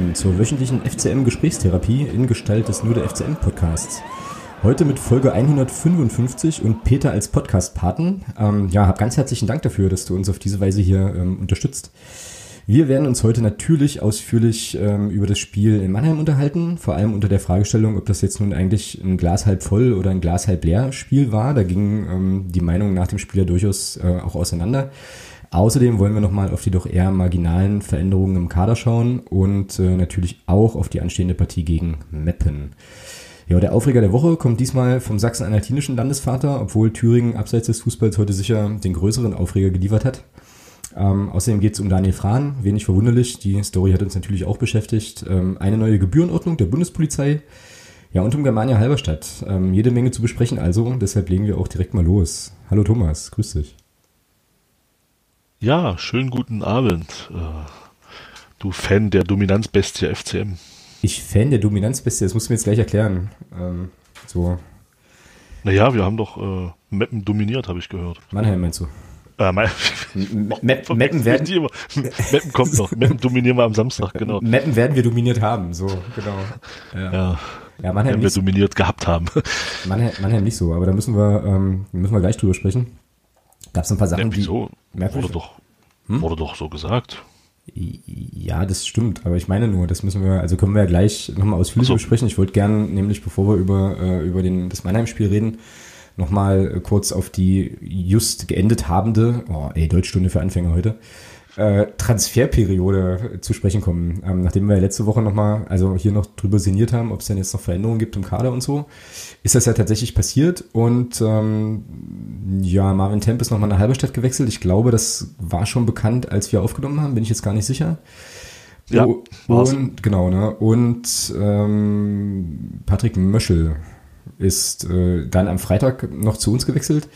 willkommen zur wöchentlichen FCM-Gesprächstherapie in Gestalt des Nur der FCM-Podcasts. Heute mit Folge 155 und Peter als Podcast-Paten. Ähm, ja, hab ganz herzlichen Dank dafür, dass du uns auf diese Weise hier ähm, unterstützt. Wir werden uns heute natürlich ausführlich ähm, über das Spiel in Mannheim unterhalten, vor allem unter der Fragestellung, ob das jetzt nun eigentlich ein Glas halb voll oder ein Glas halb leer Spiel war. Da gingen ähm, die Meinungen nach dem Spiel ja durchaus äh, auch auseinander. Außerdem wollen wir nochmal auf die doch eher marginalen Veränderungen im Kader schauen und äh, natürlich auch auf die anstehende Partie gegen Meppen. Ja, der Aufreger der Woche kommt diesmal vom sachsen-anhaltinischen Landesvater, obwohl Thüringen abseits des Fußballs heute sicher den größeren Aufreger geliefert hat. Ähm, außerdem geht es um Daniel Frahn, wenig verwunderlich. Die Story hat uns natürlich auch beschäftigt. Ähm, eine neue Gebührenordnung der Bundespolizei. Ja, und um Germania Halberstadt. Ähm, jede Menge zu besprechen also, deshalb legen wir auch direkt mal los. Hallo Thomas, grüß dich. Ja, schönen guten Abend. Äh, du Fan der Dominanzbestie FCM. Ich Fan der Dominanzbestie, das musst du mir jetzt gleich erklären. Ähm, so. Naja, wir haben doch äh, Meppen dominiert, habe ich gehört. Mannheim meinst du? Äh, mein, Meppen, Meppen, werden, Meppen kommt noch. Meppen dominieren wir am Samstag, genau. Meppen werden wir dominiert haben, so, genau. Ja, ja, ja Mannheim werden wir dominiert gehabt haben. Mannheim, Mannheim nicht so, aber da müssen wir, ähm, müssen wir gleich drüber sprechen. Gab es ein paar Sachen, ja, wieso? die Wurde doch, hm? wurde doch so gesagt. Ja, das stimmt, aber ich meine nur, das müssen wir, also können wir ja gleich nochmal ausführlich so. besprechen. Ich wollte gern, nämlich bevor wir über, äh, über den, das Mannheim-Spiel reden, nochmal kurz auf die just geendet habende, oh ey, Deutschstunde für Anfänger heute, äh, Transferperiode zu sprechen kommen. Ähm, nachdem wir letzte Woche nochmal, also hier noch drüber sinniert haben, ob es denn jetzt noch Veränderungen gibt im Kader und so, ist das ja tatsächlich passiert und ähm, ja, Marvin Temp ist nochmal nach Halberstadt gewechselt. Ich glaube, das war schon bekannt, als wir aufgenommen haben, bin ich jetzt gar nicht sicher. Ja, war's. und genau, ne? Und ähm, Patrick Möschel ist äh, dann am Freitag noch zu uns gewechselt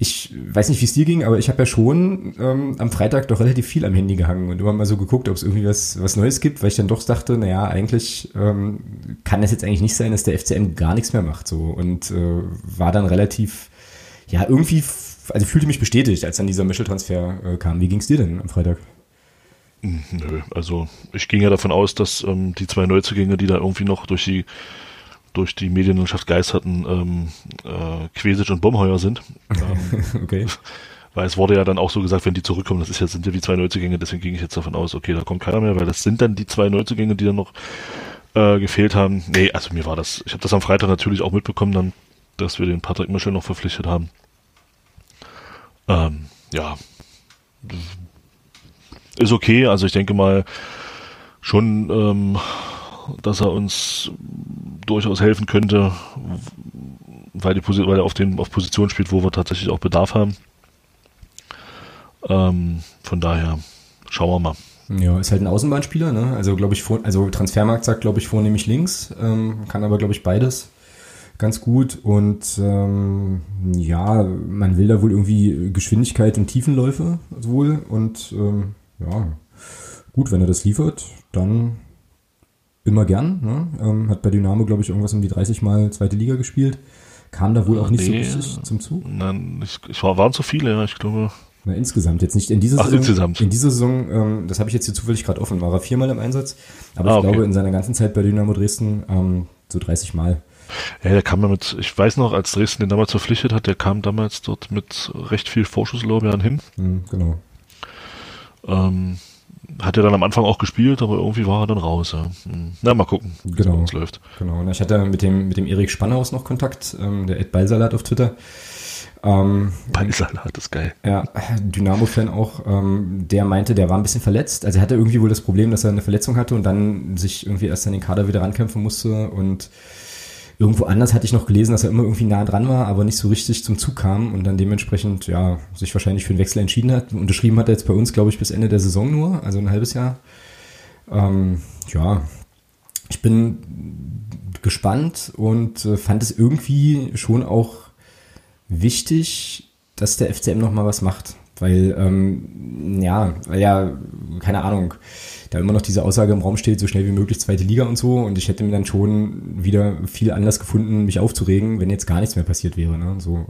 ich weiß nicht, wie es dir ging, aber ich habe ja schon ähm, am Freitag doch relativ viel am Handy gehangen und immer mal so geguckt, ob es irgendwie was, was Neues gibt, weil ich dann doch dachte, naja, eigentlich ähm, kann das jetzt eigentlich nicht sein, dass der FCM gar nichts mehr macht. so Und äh, war dann relativ, ja, irgendwie, also fühlte mich bestätigt, als dann dieser Mischeltransfer äh, kam. Wie ging es dir denn am Freitag? Nö, also ich ging ja davon aus, dass ähm, die zwei Neuzugänge, die da irgendwie noch durch die durch die Medienlandschaft geisterten ähm, äh, Quesic und Bomheuer sind. Ähm, okay. Weil es wurde ja dann auch so gesagt, wenn die zurückkommen, das ist ja, sind ja wie zwei Neuzugänge, deswegen ging ich jetzt davon aus, okay, da kommt keiner mehr, weil das sind dann die zwei Neuzugänge, die dann noch äh, gefehlt haben. Nee, also mir war das, ich habe das am Freitag natürlich auch mitbekommen, dann, dass wir den Patrick Mischel noch verpflichtet haben. Ähm, ja, ist okay, also ich denke mal schon, ähm, dass er uns durchaus helfen könnte, weil, die, weil er auf, den, auf Position spielt, wo wir tatsächlich auch Bedarf haben. Ähm, von daher schauen wir mal. Ja, ist halt ein Außenbahnspieler, ne? Also glaube ich, vor, also Transfermarkt sagt, glaube ich, vornehmlich links, ähm, kann aber, glaube ich, beides ganz gut. Und ähm, ja, man will da wohl irgendwie Geschwindigkeit und Tiefenläufe wohl. Und ähm, ja, gut, wenn er das liefert, dann immer gern. Ne? Ähm, hat bei Dynamo, glaube ich, irgendwas um die 30 Mal zweite Liga gespielt. Kam da wohl auch nicht nee, so richtig zum Zug. Nein, ich, ich war, waren zu viele, ja, ich glaube. Na, insgesamt, jetzt nicht in dieser Ach, Saison. Insgesamt. In dieser Saison, ähm, das habe ich jetzt hier zufällig gerade offen, war er viermal im Einsatz. Aber ah, ich okay. glaube, in seiner ganzen Zeit bei Dynamo Dresden ähm, so 30 Mal. Ja, der kam ja mit, ich weiß noch, als Dresden den damals verpflichtet hat, der kam damals dort mit recht viel Vorschusslorbeeren hin. Mhm, genau. Ähm, hat er dann am Anfang auch gespielt, aber irgendwie war er dann raus. Ja. Hm. Na, mal gucken, wie genau, es läuft. Genau. Und ich hatte mit dem, mit dem Erik Spannhaus noch Kontakt, ähm, der Ed Ballsalat auf Twitter. Ähm, Ballsalat ist geil. Ja, Dynamo-Fan auch. Ähm, der meinte, der war ein bisschen verletzt. Also er hatte irgendwie wohl das Problem, dass er eine Verletzung hatte und dann sich irgendwie erst an den Kader wieder rankämpfen musste und Irgendwo anders hatte ich noch gelesen, dass er immer irgendwie nah dran war, aber nicht so richtig zum Zug kam und dann dementsprechend, ja, sich wahrscheinlich für den Wechsel entschieden hat. Unterschrieben hat er jetzt bei uns, glaube ich, bis Ende der Saison nur, also ein halbes Jahr. Ähm, ja, ich bin gespannt und äh, fand es irgendwie schon auch wichtig, dass der FCM nochmal was macht. Weil, ähm, ja, weil ja, keine Ahnung, da immer noch diese Aussage im Raum steht, so schnell wie möglich zweite Liga und so. Und ich hätte mir dann schon wieder viel Anlass gefunden, mich aufzuregen, wenn jetzt gar nichts mehr passiert wäre. Ne? So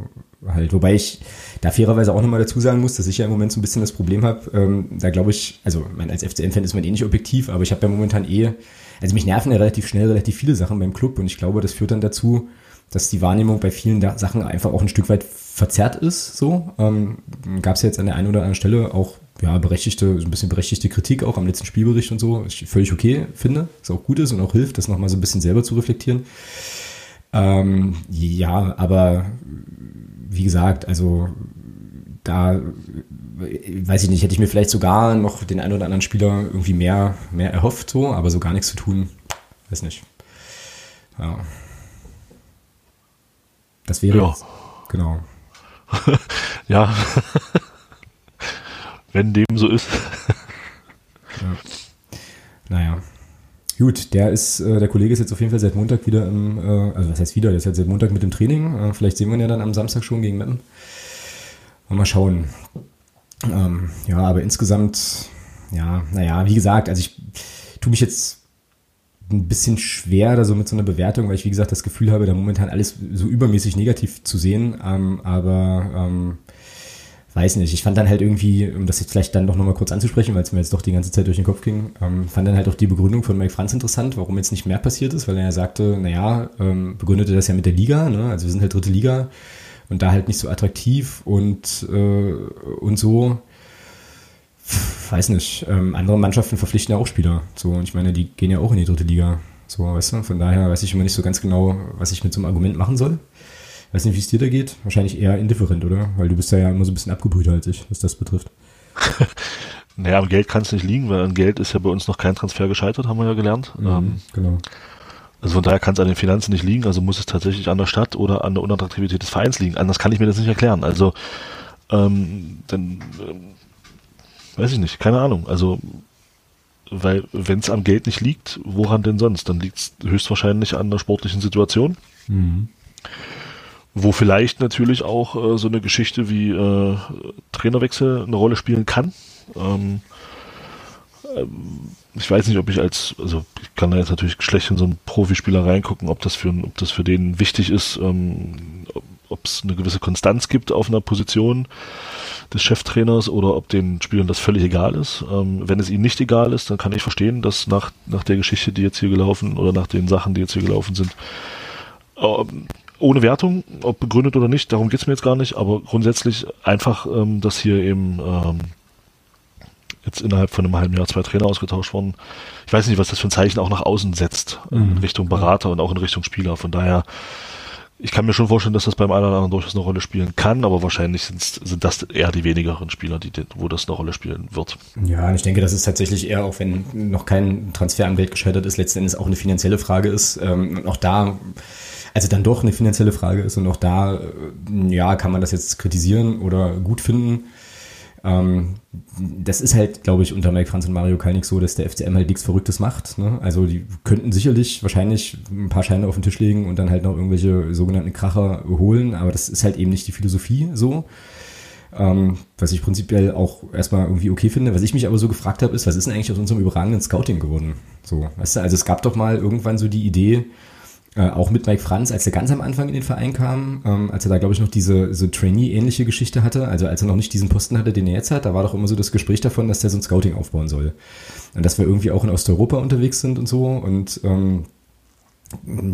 halt. Wobei ich da fairerweise auch nochmal dazu sagen muss, dass ich ja im Moment so ein bisschen das Problem habe. Ähm, da glaube ich, also mein, als FCN-Fan ist man eh nicht objektiv, aber ich habe ja momentan eh, also mich nerven ja relativ schnell relativ viele Sachen beim Club und ich glaube, das führt dann dazu, dass die Wahrnehmung bei vielen Sachen einfach auch ein Stück weit verzerrt ist. So ähm, gab es ja jetzt an der einen oder anderen Stelle auch ja, berechtigte, so ein bisschen berechtigte Kritik auch am letzten Spielbericht und so, ich völlig okay finde, was auch gut ist und auch hilft, das nochmal so ein bisschen selber zu reflektieren. Ähm, ja, aber wie gesagt, also da weiß ich nicht, hätte ich mir vielleicht sogar noch den einen oder anderen Spieler irgendwie mehr, mehr erhofft, so, aber so gar nichts zu tun, weiß nicht. Ja. Das wäre ja. Jetzt, genau. ja. Wenn dem so ist. ja. Naja. Gut, der ist, äh, der Kollege ist jetzt auf jeden Fall seit Montag wieder im, äh, also was heißt wieder, der ist jetzt seit Montag mit dem Training. Äh, vielleicht sehen wir ihn ja dann am Samstag schon gegen Meppen. Mal schauen. Ähm, ja, aber insgesamt, ja, naja, wie gesagt, also ich tue mich jetzt ein bisschen schwer da so mit so einer Bewertung, weil ich, wie gesagt, das Gefühl habe, da momentan alles so übermäßig negativ zu sehen. Ähm, aber ähm, weiß nicht, ich fand dann halt irgendwie, um das jetzt vielleicht dann doch nochmal kurz anzusprechen, weil es mir jetzt doch die ganze Zeit durch den Kopf ging, ähm, fand dann halt auch die Begründung von Mike Franz interessant, warum jetzt nicht mehr passiert ist, weil er ja sagte, naja, ähm, begründete das ja mit der Liga, ne? also wir sind halt dritte Liga und da halt nicht so attraktiv und, äh, und so. Weiß nicht, ähm, andere Mannschaften verpflichten ja auch Spieler. So, und ich meine, die gehen ja auch in die dritte Liga. So, weißt du, von daher weiß ich immer nicht so ganz genau, was ich mit so einem Argument machen soll. Weiß nicht, wie es dir da geht. Wahrscheinlich eher indifferent, oder? Weil du bist ja immer so ein bisschen abgebrühter als ich, was das betrifft. naja, am Geld kann es nicht liegen, weil an Geld ist ja bei uns noch kein Transfer gescheitert, haben wir ja gelernt. Mhm, ähm, genau. Also von daher kann es an den Finanzen nicht liegen, also muss es tatsächlich an der Stadt oder an der Unattraktivität des Vereins liegen. Anders kann ich mir das nicht erklären. Also ähm, dann ähm, weiß ich nicht, keine Ahnung. Also weil wenn es am Geld nicht liegt, woran denn sonst? Dann liegt es höchstwahrscheinlich an der sportlichen Situation. Mhm wo vielleicht natürlich auch äh, so eine Geschichte wie äh, Trainerwechsel eine Rolle spielen kann. Ähm, ähm, ich weiß nicht, ob ich als, also ich kann da jetzt natürlich schlecht in so einen Profispieler reingucken, ob das für, ob das für den wichtig ist, ähm, ob es eine gewisse Konstanz gibt auf einer Position des Cheftrainers oder ob den Spielern das völlig egal ist. Ähm, wenn es ihnen nicht egal ist, dann kann ich verstehen, dass nach, nach der Geschichte, die jetzt hier gelaufen oder nach den Sachen, die jetzt hier gelaufen sind, ähm, ohne Wertung, ob begründet oder nicht, darum geht's mir jetzt gar nicht, aber grundsätzlich einfach, ähm, dass hier eben ähm, jetzt innerhalb von einem halben Jahr zwei Trainer ausgetauscht wurden. Ich weiß nicht, was das für ein Zeichen auch nach außen setzt, mhm. in Richtung Berater und auch in Richtung Spieler. Von daher, ich kann mir schon vorstellen, dass das beim einen oder anderen durchaus eine Rolle spielen kann, aber wahrscheinlich sind das eher die wenigeren Spieler, die, wo das eine Rolle spielen wird. Ja, ich denke, dass es tatsächlich eher, auch wenn noch kein Transfer am Geld gescheitert ist, letzten Endes auch eine finanzielle Frage ist. Ähm, auch da also dann doch eine finanzielle Frage ist und auch da, äh, ja, kann man das jetzt kritisieren oder gut finden. Ähm, das ist halt, glaube ich, unter Mike Franz und Mario Kalnick so, dass der FCM halt nichts Verrücktes macht. Ne? Also die könnten sicherlich wahrscheinlich ein paar Scheine auf den Tisch legen und dann halt noch irgendwelche sogenannten Kracher holen, aber das ist halt eben nicht die Philosophie so. Ähm, was ich prinzipiell auch erstmal irgendwie okay finde. Was ich mich aber so gefragt habe, ist, was ist denn eigentlich aus unserem überragenden Scouting geworden? So, weißt du, also es gab doch mal irgendwann so die Idee, äh, auch mit Mike Franz, als er ganz am Anfang in den Verein kam, ähm, als er da, glaube ich, noch diese so Trainee-ähnliche Geschichte hatte, also als er noch nicht diesen Posten hatte, den er jetzt hat, da war doch immer so das Gespräch davon, dass der so ein Scouting aufbauen soll. Und dass wir irgendwie auch in Osteuropa unterwegs sind und so. Und ähm,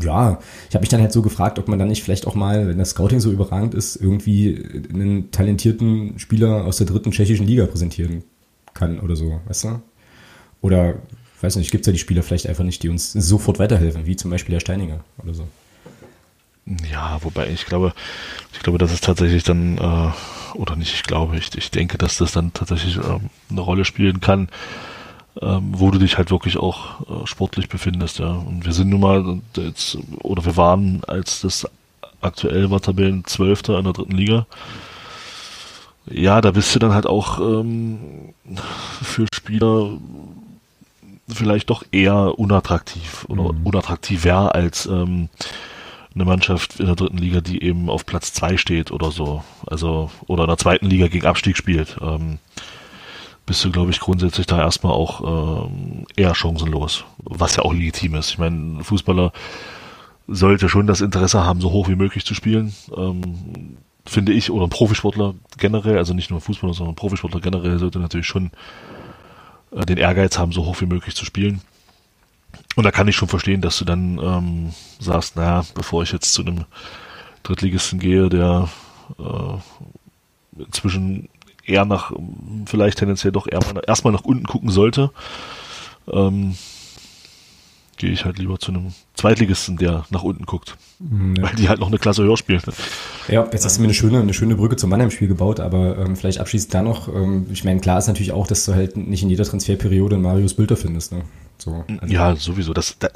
ja, ich habe mich dann halt so gefragt, ob man dann nicht vielleicht auch mal, wenn das Scouting so überragend ist, irgendwie einen talentierten Spieler aus der dritten tschechischen Liga präsentieren kann oder so, weißt du? Oder weiß nicht, gibt es ja die Spieler vielleicht einfach nicht, die uns sofort weiterhelfen, wie zum Beispiel der Steininger oder so. Ja, wobei ich glaube, ich glaube, dass es tatsächlich dann, äh, oder nicht, ich glaube, ich, ich denke, dass das dann tatsächlich ähm, eine Rolle spielen kann, ähm, wo du dich halt wirklich auch äh, sportlich befindest, ja. Und wir sind nun mal jetzt, oder wir waren, als das aktuell war Tabellen Zwölfter in der dritten Liga. Ja, da bist du dann halt auch ähm, für Spieler vielleicht doch eher unattraktiv oder mhm. unattraktiver als ähm, eine Mannschaft in der dritten Liga, die eben auf Platz zwei steht oder so, also oder in der zweiten Liga gegen Abstieg spielt, ähm, bist du, glaube ich, grundsätzlich da erstmal auch ähm, eher chancenlos, was ja auch legitim ist. Ich meine, ein Fußballer sollte schon das Interesse haben, so hoch wie möglich zu spielen, ähm, finde ich, oder ein Profisportler generell, also nicht nur ein Fußballer, sondern ein Profisportler generell sollte natürlich schon äh, den Ehrgeiz haben, so hoch wie möglich zu spielen. Und da kann ich schon verstehen, dass du dann ähm, sagst, naja, bevor ich jetzt zu einem Drittligisten gehe, der äh, inzwischen eher nach, vielleicht tendenziell doch erstmal nach unten gucken sollte, ähm, gehe ich halt lieber zu einem Zweitligisten, der nach unten guckt. Mhm, ja. Weil die halt noch eine Klasse höher spielen. Ja, jetzt hast du mir eine schöne, eine schöne Brücke zum Mannheim-Spiel gebaut, aber ähm, vielleicht abschließend da noch, ähm, ich meine, klar ist natürlich auch, dass du halt nicht in jeder Transferperiode Marius Bilder findest. Ne? So, also ja, sowieso. Das, das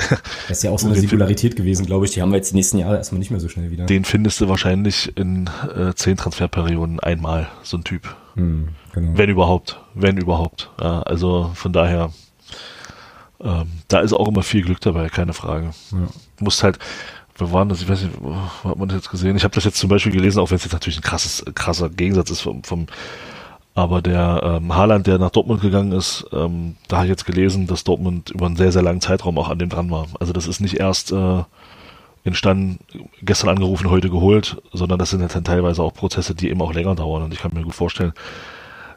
ist ja auch so eine Singularität gewesen, glaube ich. Die haben wir jetzt die nächsten Jahre erstmal nicht mehr so schnell wieder. Den findest du wahrscheinlich in äh, zehn Transferperioden einmal, so ein Typ. Hm, genau. Wenn überhaupt. Wenn überhaupt. Ja, also von daher, ähm, da ist auch immer viel Glück dabei, keine Frage. Ja. Du musst halt, wir waren das, ich weiß nicht, wo hat man das jetzt gesehen? Ich habe das jetzt zum Beispiel gelesen, auch wenn es jetzt natürlich ein krasses, krasser Gegensatz ist vom, vom aber der ähm, Haaland, der nach Dortmund gegangen ist, ähm, da habe ich jetzt gelesen, dass Dortmund über einen sehr, sehr langen Zeitraum auch an dem dran war. Also das ist nicht erst äh, entstanden, gestern angerufen, heute geholt, sondern das sind jetzt dann teilweise auch Prozesse, die eben auch länger dauern. Und ich kann mir gut vorstellen,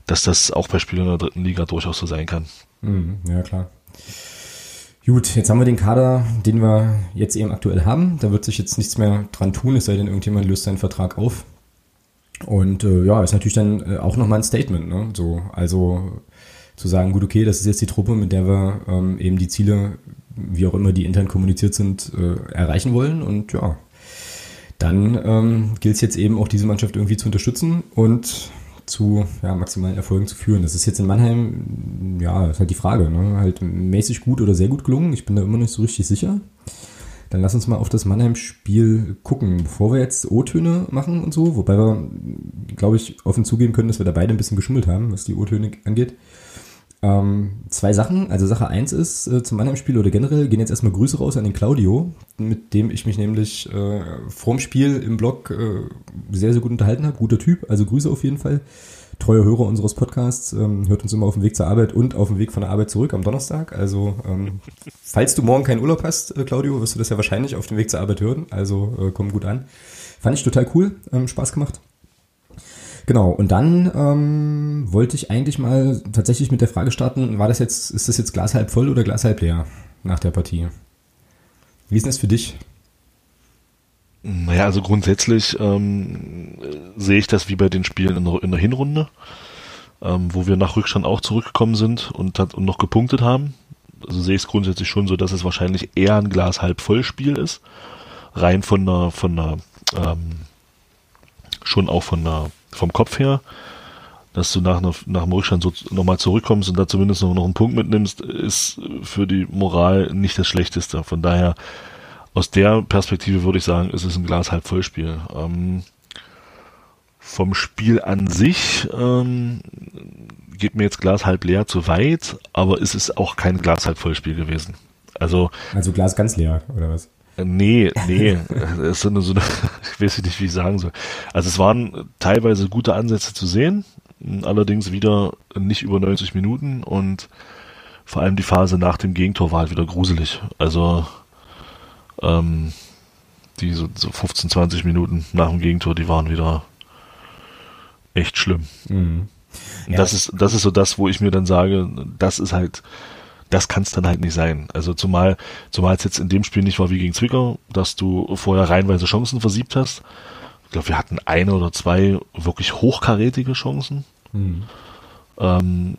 dass das auch bei Spielen in der dritten Liga durchaus so sein kann. Mhm, ja, klar. Gut, jetzt haben wir den Kader, den wir jetzt eben aktuell haben. Da wird sich jetzt nichts mehr dran tun, es sei denn, irgendjemand löst seinen Vertrag auf. Und äh, ja, ist natürlich dann äh, auch nochmal ein Statement. Ne? So, also zu sagen, gut, okay, das ist jetzt die Truppe, mit der wir ähm, eben die Ziele, wie auch immer die intern kommuniziert sind, äh, erreichen wollen. Und ja, dann ähm, gilt es jetzt eben auch diese Mannschaft irgendwie zu unterstützen und zu ja, maximalen Erfolgen zu führen. Das ist jetzt in Mannheim, ja, ist halt die Frage, ne? halt mäßig gut oder sehr gut gelungen. Ich bin da immer nicht so richtig sicher. Dann lass uns mal auf das Mannheim-Spiel gucken, bevor wir jetzt O-Töne machen und so, wobei wir, glaube ich, offen zugeben können, dass wir da beide ein bisschen geschummelt haben, was die O-Töne angeht. Ähm, zwei Sachen. Also Sache eins ist äh, zum Mannheim-Spiel oder generell gehen jetzt erstmal Grüße raus an den Claudio, mit dem ich mich nämlich äh, vorm Spiel im Blog äh, sehr, sehr gut unterhalten habe. Guter Typ, also Grüße auf jeden Fall treuer Hörer unseres Podcasts, ähm, hört uns immer auf dem Weg zur Arbeit und auf dem Weg von der Arbeit zurück am Donnerstag. Also, ähm, falls du morgen keinen Urlaub hast, äh, Claudio, wirst du das ja wahrscheinlich auf dem Weg zur Arbeit hören. Also, äh, komm gut an. Fand ich total cool, ähm, Spaß gemacht. Genau, und dann ähm, wollte ich eigentlich mal tatsächlich mit der Frage starten, war das jetzt, ist das jetzt Glas halb voll oder Glas halb leer nach der Partie? Wie ist das für dich? Naja, also grundsätzlich ähm, sehe ich das wie bei den Spielen in der, in der Hinrunde, ähm, wo wir nach Rückstand auch zurückgekommen sind und, und noch gepunktet haben. Also sehe ich es grundsätzlich schon so, dass es wahrscheinlich eher ein Glas halb voll Spiel ist. Rein von der, von der, ähm, schon auch von der, vom Kopf her. Dass du nach, einer, nach dem Rückstand so nochmal zurückkommst und da zumindest noch, noch einen Punkt mitnimmst, ist für die Moral nicht das Schlechteste. Von daher aus der Perspektive würde ich sagen, ist es ein Glas halb voll Spiel. Ähm, vom Spiel an sich ähm, geht mir jetzt Glas halb leer zu weit, aber es ist auch kein Glas halb voll Spiel gewesen. Also, also Glas ganz leer, oder was? Äh, nee, nee, es ist so eine, so eine, ich weiß nicht, wie ich sagen soll. Also es waren teilweise gute Ansätze zu sehen, allerdings wieder nicht über 90 Minuten und vor allem die Phase nach dem Gegentor war halt wieder gruselig. Also ähm, die so, so 15, 20 Minuten nach dem Gegentor, die waren wieder echt schlimm. Mhm. Ja. Das ist, das ist so das, wo ich mir dann sage, das ist halt, das kann es dann halt nicht sein. Also zumal, zumal es jetzt in dem Spiel nicht war wie gegen Zwickau, dass du vorher reihenweise Chancen versiebt hast. Ich glaube, wir hatten eine oder zwei wirklich hochkarätige Chancen. Mhm. Ähm,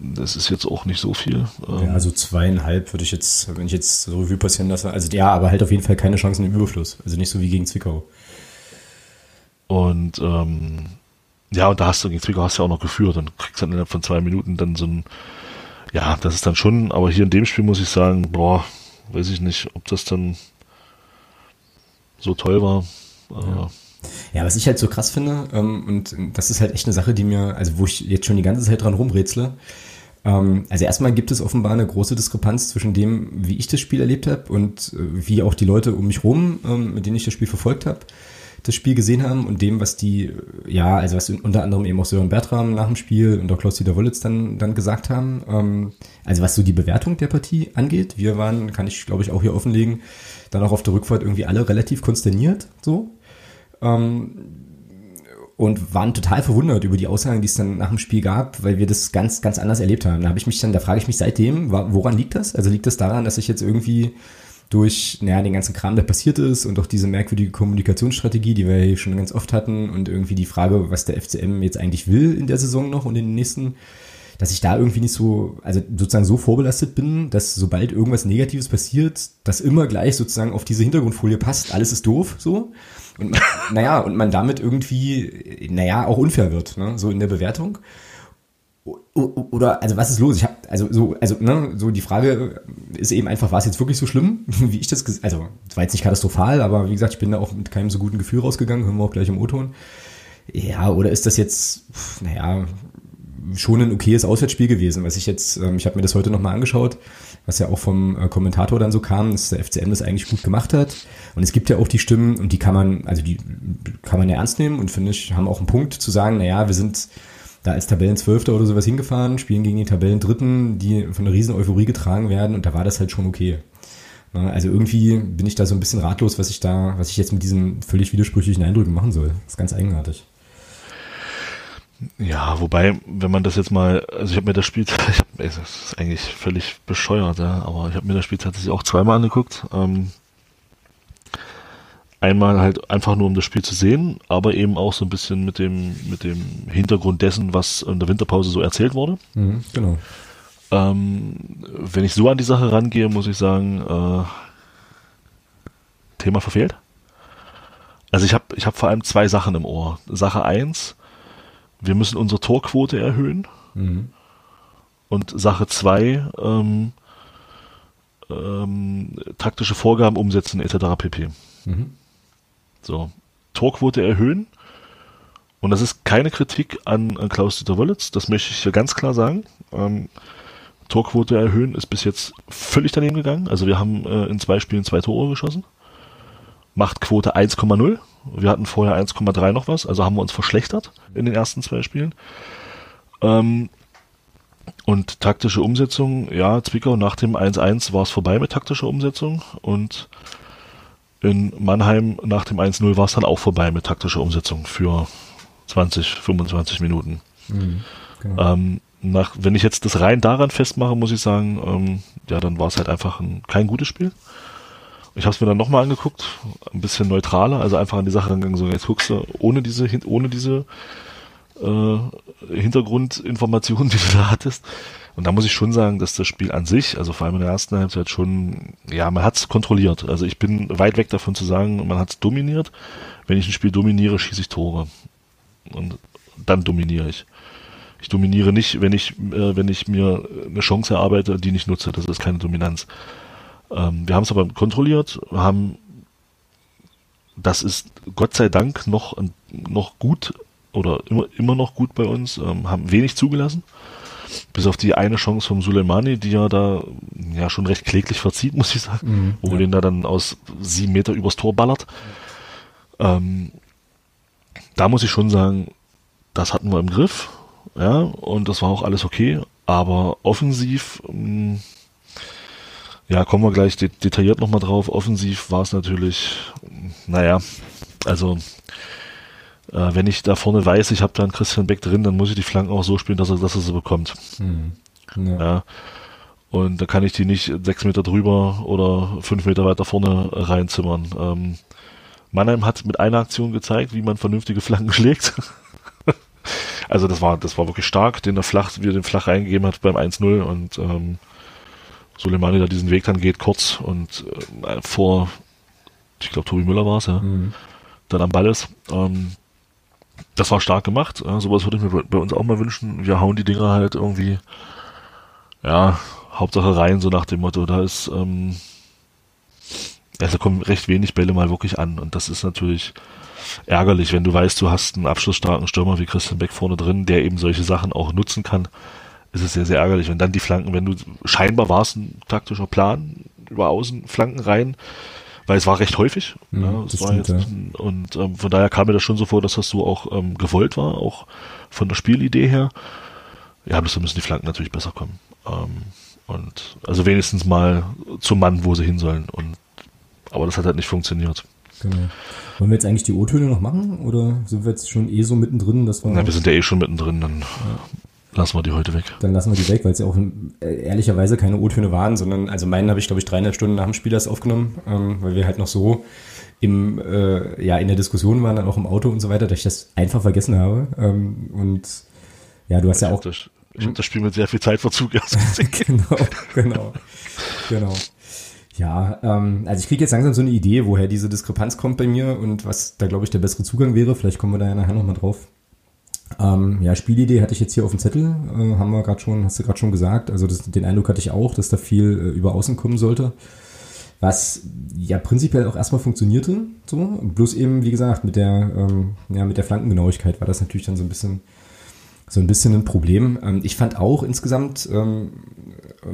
das ist jetzt auch nicht so viel. Ja, ähm, also zweieinhalb würde ich jetzt, wenn ich jetzt so Revue passieren lasse. Also ja, aber halt auf jeden Fall keine Chancen im Überfluss. Also nicht so wie gegen Zwickau. Und ähm, ja, und da hast du gegen Zwickau hast du ja auch noch geführt und kriegst dann innerhalb von zwei Minuten dann so ein, ja, das ist dann schon, aber hier in dem Spiel muss ich sagen, boah, weiß ich nicht, ob das dann so toll war. Ja. Ja, was ich halt so krass finde, ähm, und das ist halt echt eine Sache, die mir, also wo ich jetzt schon die ganze Zeit dran rumrätsle, Ähm, also erstmal gibt es offenbar eine große Diskrepanz zwischen dem, wie ich das Spiel erlebt habe und äh, wie auch die Leute um mich rum, ähm, mit denen ich das Spiel verfolgt habe, das Spiel gesehen haben und dem, was die, ja, also was unter anderem eben auch Sören Bertram nach dem Spiel und auch Klaus-Dieter Wollitz dann, dann gesagt haben. Ähm, also was so die Bewertung der Partie angeht. Wir waren, kann ich glaube ich auch hier offenlegen, dann auch auf der Rückfahrt irgendwie alle relativ konsterniert, so. Ähm, und waren total verwundert über die Aussagen, die es dann nach dem Spiel gab, weil wir das ganz, ganz anders erlebt haben. Da habe ich mich dann, da frage ich mich seitdem, woran liegt das? Also liegt das daran, dass ich jetzt irgendwie durch naja, den ganzen Kram, der passiert ist und auch diese merkwürdige Kommunikationsstrategie, die wir hier schon ganz oft hatten und irgendwie die Frage, was der FCM jetzt eigentlich will in der Saison noch und in den nächsten, dass ich da irgendwie nicht so, also sozusagen so vorbelastet bin, dass sobald irgendwas Negatives passiert, das immer gleich sozusagen auf diese Hintergrundfolie passt, alles ist doof, so. Und man, naja, und man damit irgendwie, naja, auch unfair wird, ne, so in der Bewertung. Oder, also was ist los? Ich habe, also so, also, ne, so die Frage ist eben einfach, war es jetzt wirklich so schlimm, wie ich das, also, es war jetzt nicht katastrophal, aber wie gesagt, ich bin da auch mit keinem so guten Gefühl rausgegangen, hören wir auch gleich im O-Ton. Ja, oder ist das jetzt, naja, schon ein okayes Auswärtsspiel gewesen, was ich jetzt, ähm, ich habe mir das heute nochmal angeschaut, was ja auch vom äh, Kommentator dann so kam, dass der FCM das eigentlich gut gemacht hat. Und es gibt ja auch die Stimmen, und die kann man, also die kann man ja ernst nehmen und finde ich, haben auch einen Punkt zu sagen, naja, wir sind da als Tabellenzwölfter oder sowas hingefahren, spielen gegen die Tabellendritten, die von einer riesen Euphorie getragen werden und da war das halt schon okay. Also irgendwie bin ich da so ein bisschen ratlos, was ich da, was ich jetzt mit diesen völlig widersprüchlichen Eindrücken machen soll. Das ist ganz eigenartig. Ja, wobei, wenn man das jetzt mal, also ich habe mir das Spiel, das ist eigentlich völlig bescheuert, ja, aber ich habe mir das Spiel tatsächlich auch zweimal angeguckt. Ähm, einmal halt einfach nur um das Spiel zu sehen, aber eben auch so ein bisschen mit dem, mit dem Hintergrund dessen, was in der Winterpause so erzählt wurde. Mhm, genau. Ähm, wenn ich so an die Sache rangehe, muss ich sagen, äh, Thema verfehlt. Also ich habe ich hab vor allem zwei Sachen im Ohr. Sache eins, wir müssen unsere Torquote erhöhen. Mhm. Und Sache zwei, ähm, ähm, taktische Vorgaben umsetzen etc. pp. Mhm. So, Torquote erhöhen. Und das ist keine Kritik an, an Klaus-Dieter Wollitz, das möchte ich hier ganz klar sagen. Ähm, Torquote erhöhen ist bis jetzt völlig daneben gegangen. Also wir haben äh, in zwei Spielen zwei Tore geschossen. Machtquote 1,0. Wir hatten vorher 1,3 noch was, also haben wir uns verschlechtert in den ersten zwei Spielen. Ähm, und taktische Umsetzung, ja, Zwickau nach dem 1-1 war es vorbei mit taktischer Umsetzung und in Mannheim nach dem 1-0 war es dann auch vorbei mit taktischer Umsetzung für 20, 25 Minuten. Mhm, genau. ähm, nach, wenn ich jetzt das rein daran festmache, muss ich sagen, ähm, ja, dann war es halt einfach ein, kein gutes Spiel. Ich habe es mir dann nochmal angeguckt, ein bisschen neutraler, also einfach an die Sache rangegangen, so jetzt guckst du ohne diese, ohne diese äh, Hintergrundinformationen, die du da hattest. Und da muss ich schon sagen, dass das Spiel an sich, also vor allem in der ersten Halbzeit schon, ja, man hat es kontrolliert. Also ich bin weit weg davon zu sagen, man hat es dominiert. Wenn ich ein Spiel dominiere, schieße ich Tore. Und dann dominiere ich. Ich dominiere nicht, wenn ich, äh, wenn ich mir eine Chance erarbeite, die nicht nutze. Das ist keine Dominanz. Ähm, wir haben es aber kontrolliert, haben, das ist Gott sei Dank noch, noch gut oder immer, immer noch gut bei uns, ähm, haben wenig zugelassen. Bis auf die eine Chance vom Suleimani, die ja da ja schon recht kläglich verzieht, muss ich sagen, mhm, wo ja. den da dann aus sieben Meter übers Tor ballert. Ähm, da muss ich schon sagen, das hatten wir im Griff, ja, und das war auch alles okay, aber offensiv, mh, hm, ja, kommen wir gleich de detailliert nochmal drauf. Offensiv war es natürlich, naja, also äh, wenn ich da vorne weiß, ich habe da einen Christian Beck drin, dann muss ich die Flanken auch so spielen, dass er, dass er sie bekommt. Mhm. Ja. ja. Und da kann ich die nicht sechs Meter drüber oder fünf Meter weiter vorne reinzimmern. Ähm, Mannheim hat mit einer Aktion gezeigt, wie man vernünftige Flanken schlägt. also das war, das war wirklich stark, den er flach, wie er den flach eingegeben hat beim 1-0 und ähm, Soleimani da diesen Weg dann geht kurz und äh, vor, ich glaube Tobi Müller war es, ja, mhm. dann am Ball ist. Ähm, das war stark gemacht. Ja, sowas würde ich mir bei uns auch mal wünschen. Wir hauen die Dinger halt irgendwie, ja, Hauptsache rein, so nach dem Motto, da ist, ähm, also kommen recht wenig Bälle mal wirklich an. Und das ist natürlich ärgerlich, wenn du weißt, du hast einen abschlussstarken Stürmer wie Christian Beck vorne drin, der eben solche Sachen auch nutzen kann. ist es sehr, sehr ärgerlich. Und dann die Flanken, wenn du scheinbar war es ein taktischer Plan, über außen Flanken rein, weil es war recht häufig. Mhm, ja, es war jetzt, ja. Und ähm, von daher kam mir das schon so vor, dass das so auch ähm, gewollt war, auch von der Spielidee her. Ja, müssen die Flanken natürlich besser kommen. Ähm, und also wenigstens mal zum Mann, wo sie hin sollen. Und aber das hat halt nicht funktioniert. Genau. Wollen wir jetzt eigentlich die O-Töne noch machen oder sind wir jetzt schon eh so mittendrin, dass wir. Na, wir sind ja eh schon mittendrin, dann ja. Lassen wir die heute weg. Dann lassen wir die weg, weil es ja auch äh, ehrlicherweise keine O-Töne waren, sondern also meinen habe ich, glaube ich, dreieinhalb Stunden nach dem Spiel erst aufgenommen, ähm, weil wir halt noch so im, äh, ja, in der Diskussion waren, dann auch im Auto und so weiter, dass ich das einfach vergessen habe. Ähm, und ja, du hast ja auch. Das, ich habe das Spiel mit sehr viel Zeitverzug erst gesehen. genau, genau, genau. Ja, ähm, also ich kriege jetzt langsam so eine Idee, woher diese Diskrepanz kommt bei mir und was da, glaube ich, der bessere Zugang wäre. Vielleicht kommen wir da ja nachher nochmal drauf. Ähm, ja, Spielidee hatte ich jetzt hier auf dem Zettel, äh, haben wir gerade schon, hast du gerade schon gesagt. Also das, den Eindruck hatte ich auch, dass da viel äh, über Außen kommen sollte. Was ja prinzipiell auch erstmal funktionierte, so. Bloß eben, wie gesagt, mit der, ähm, ja, mit der Flankengenauigkeit war das natürlich dann so ein bisschen so ein bisschen ein Problem. Ähm, ich fand auch insgesamt, ähm,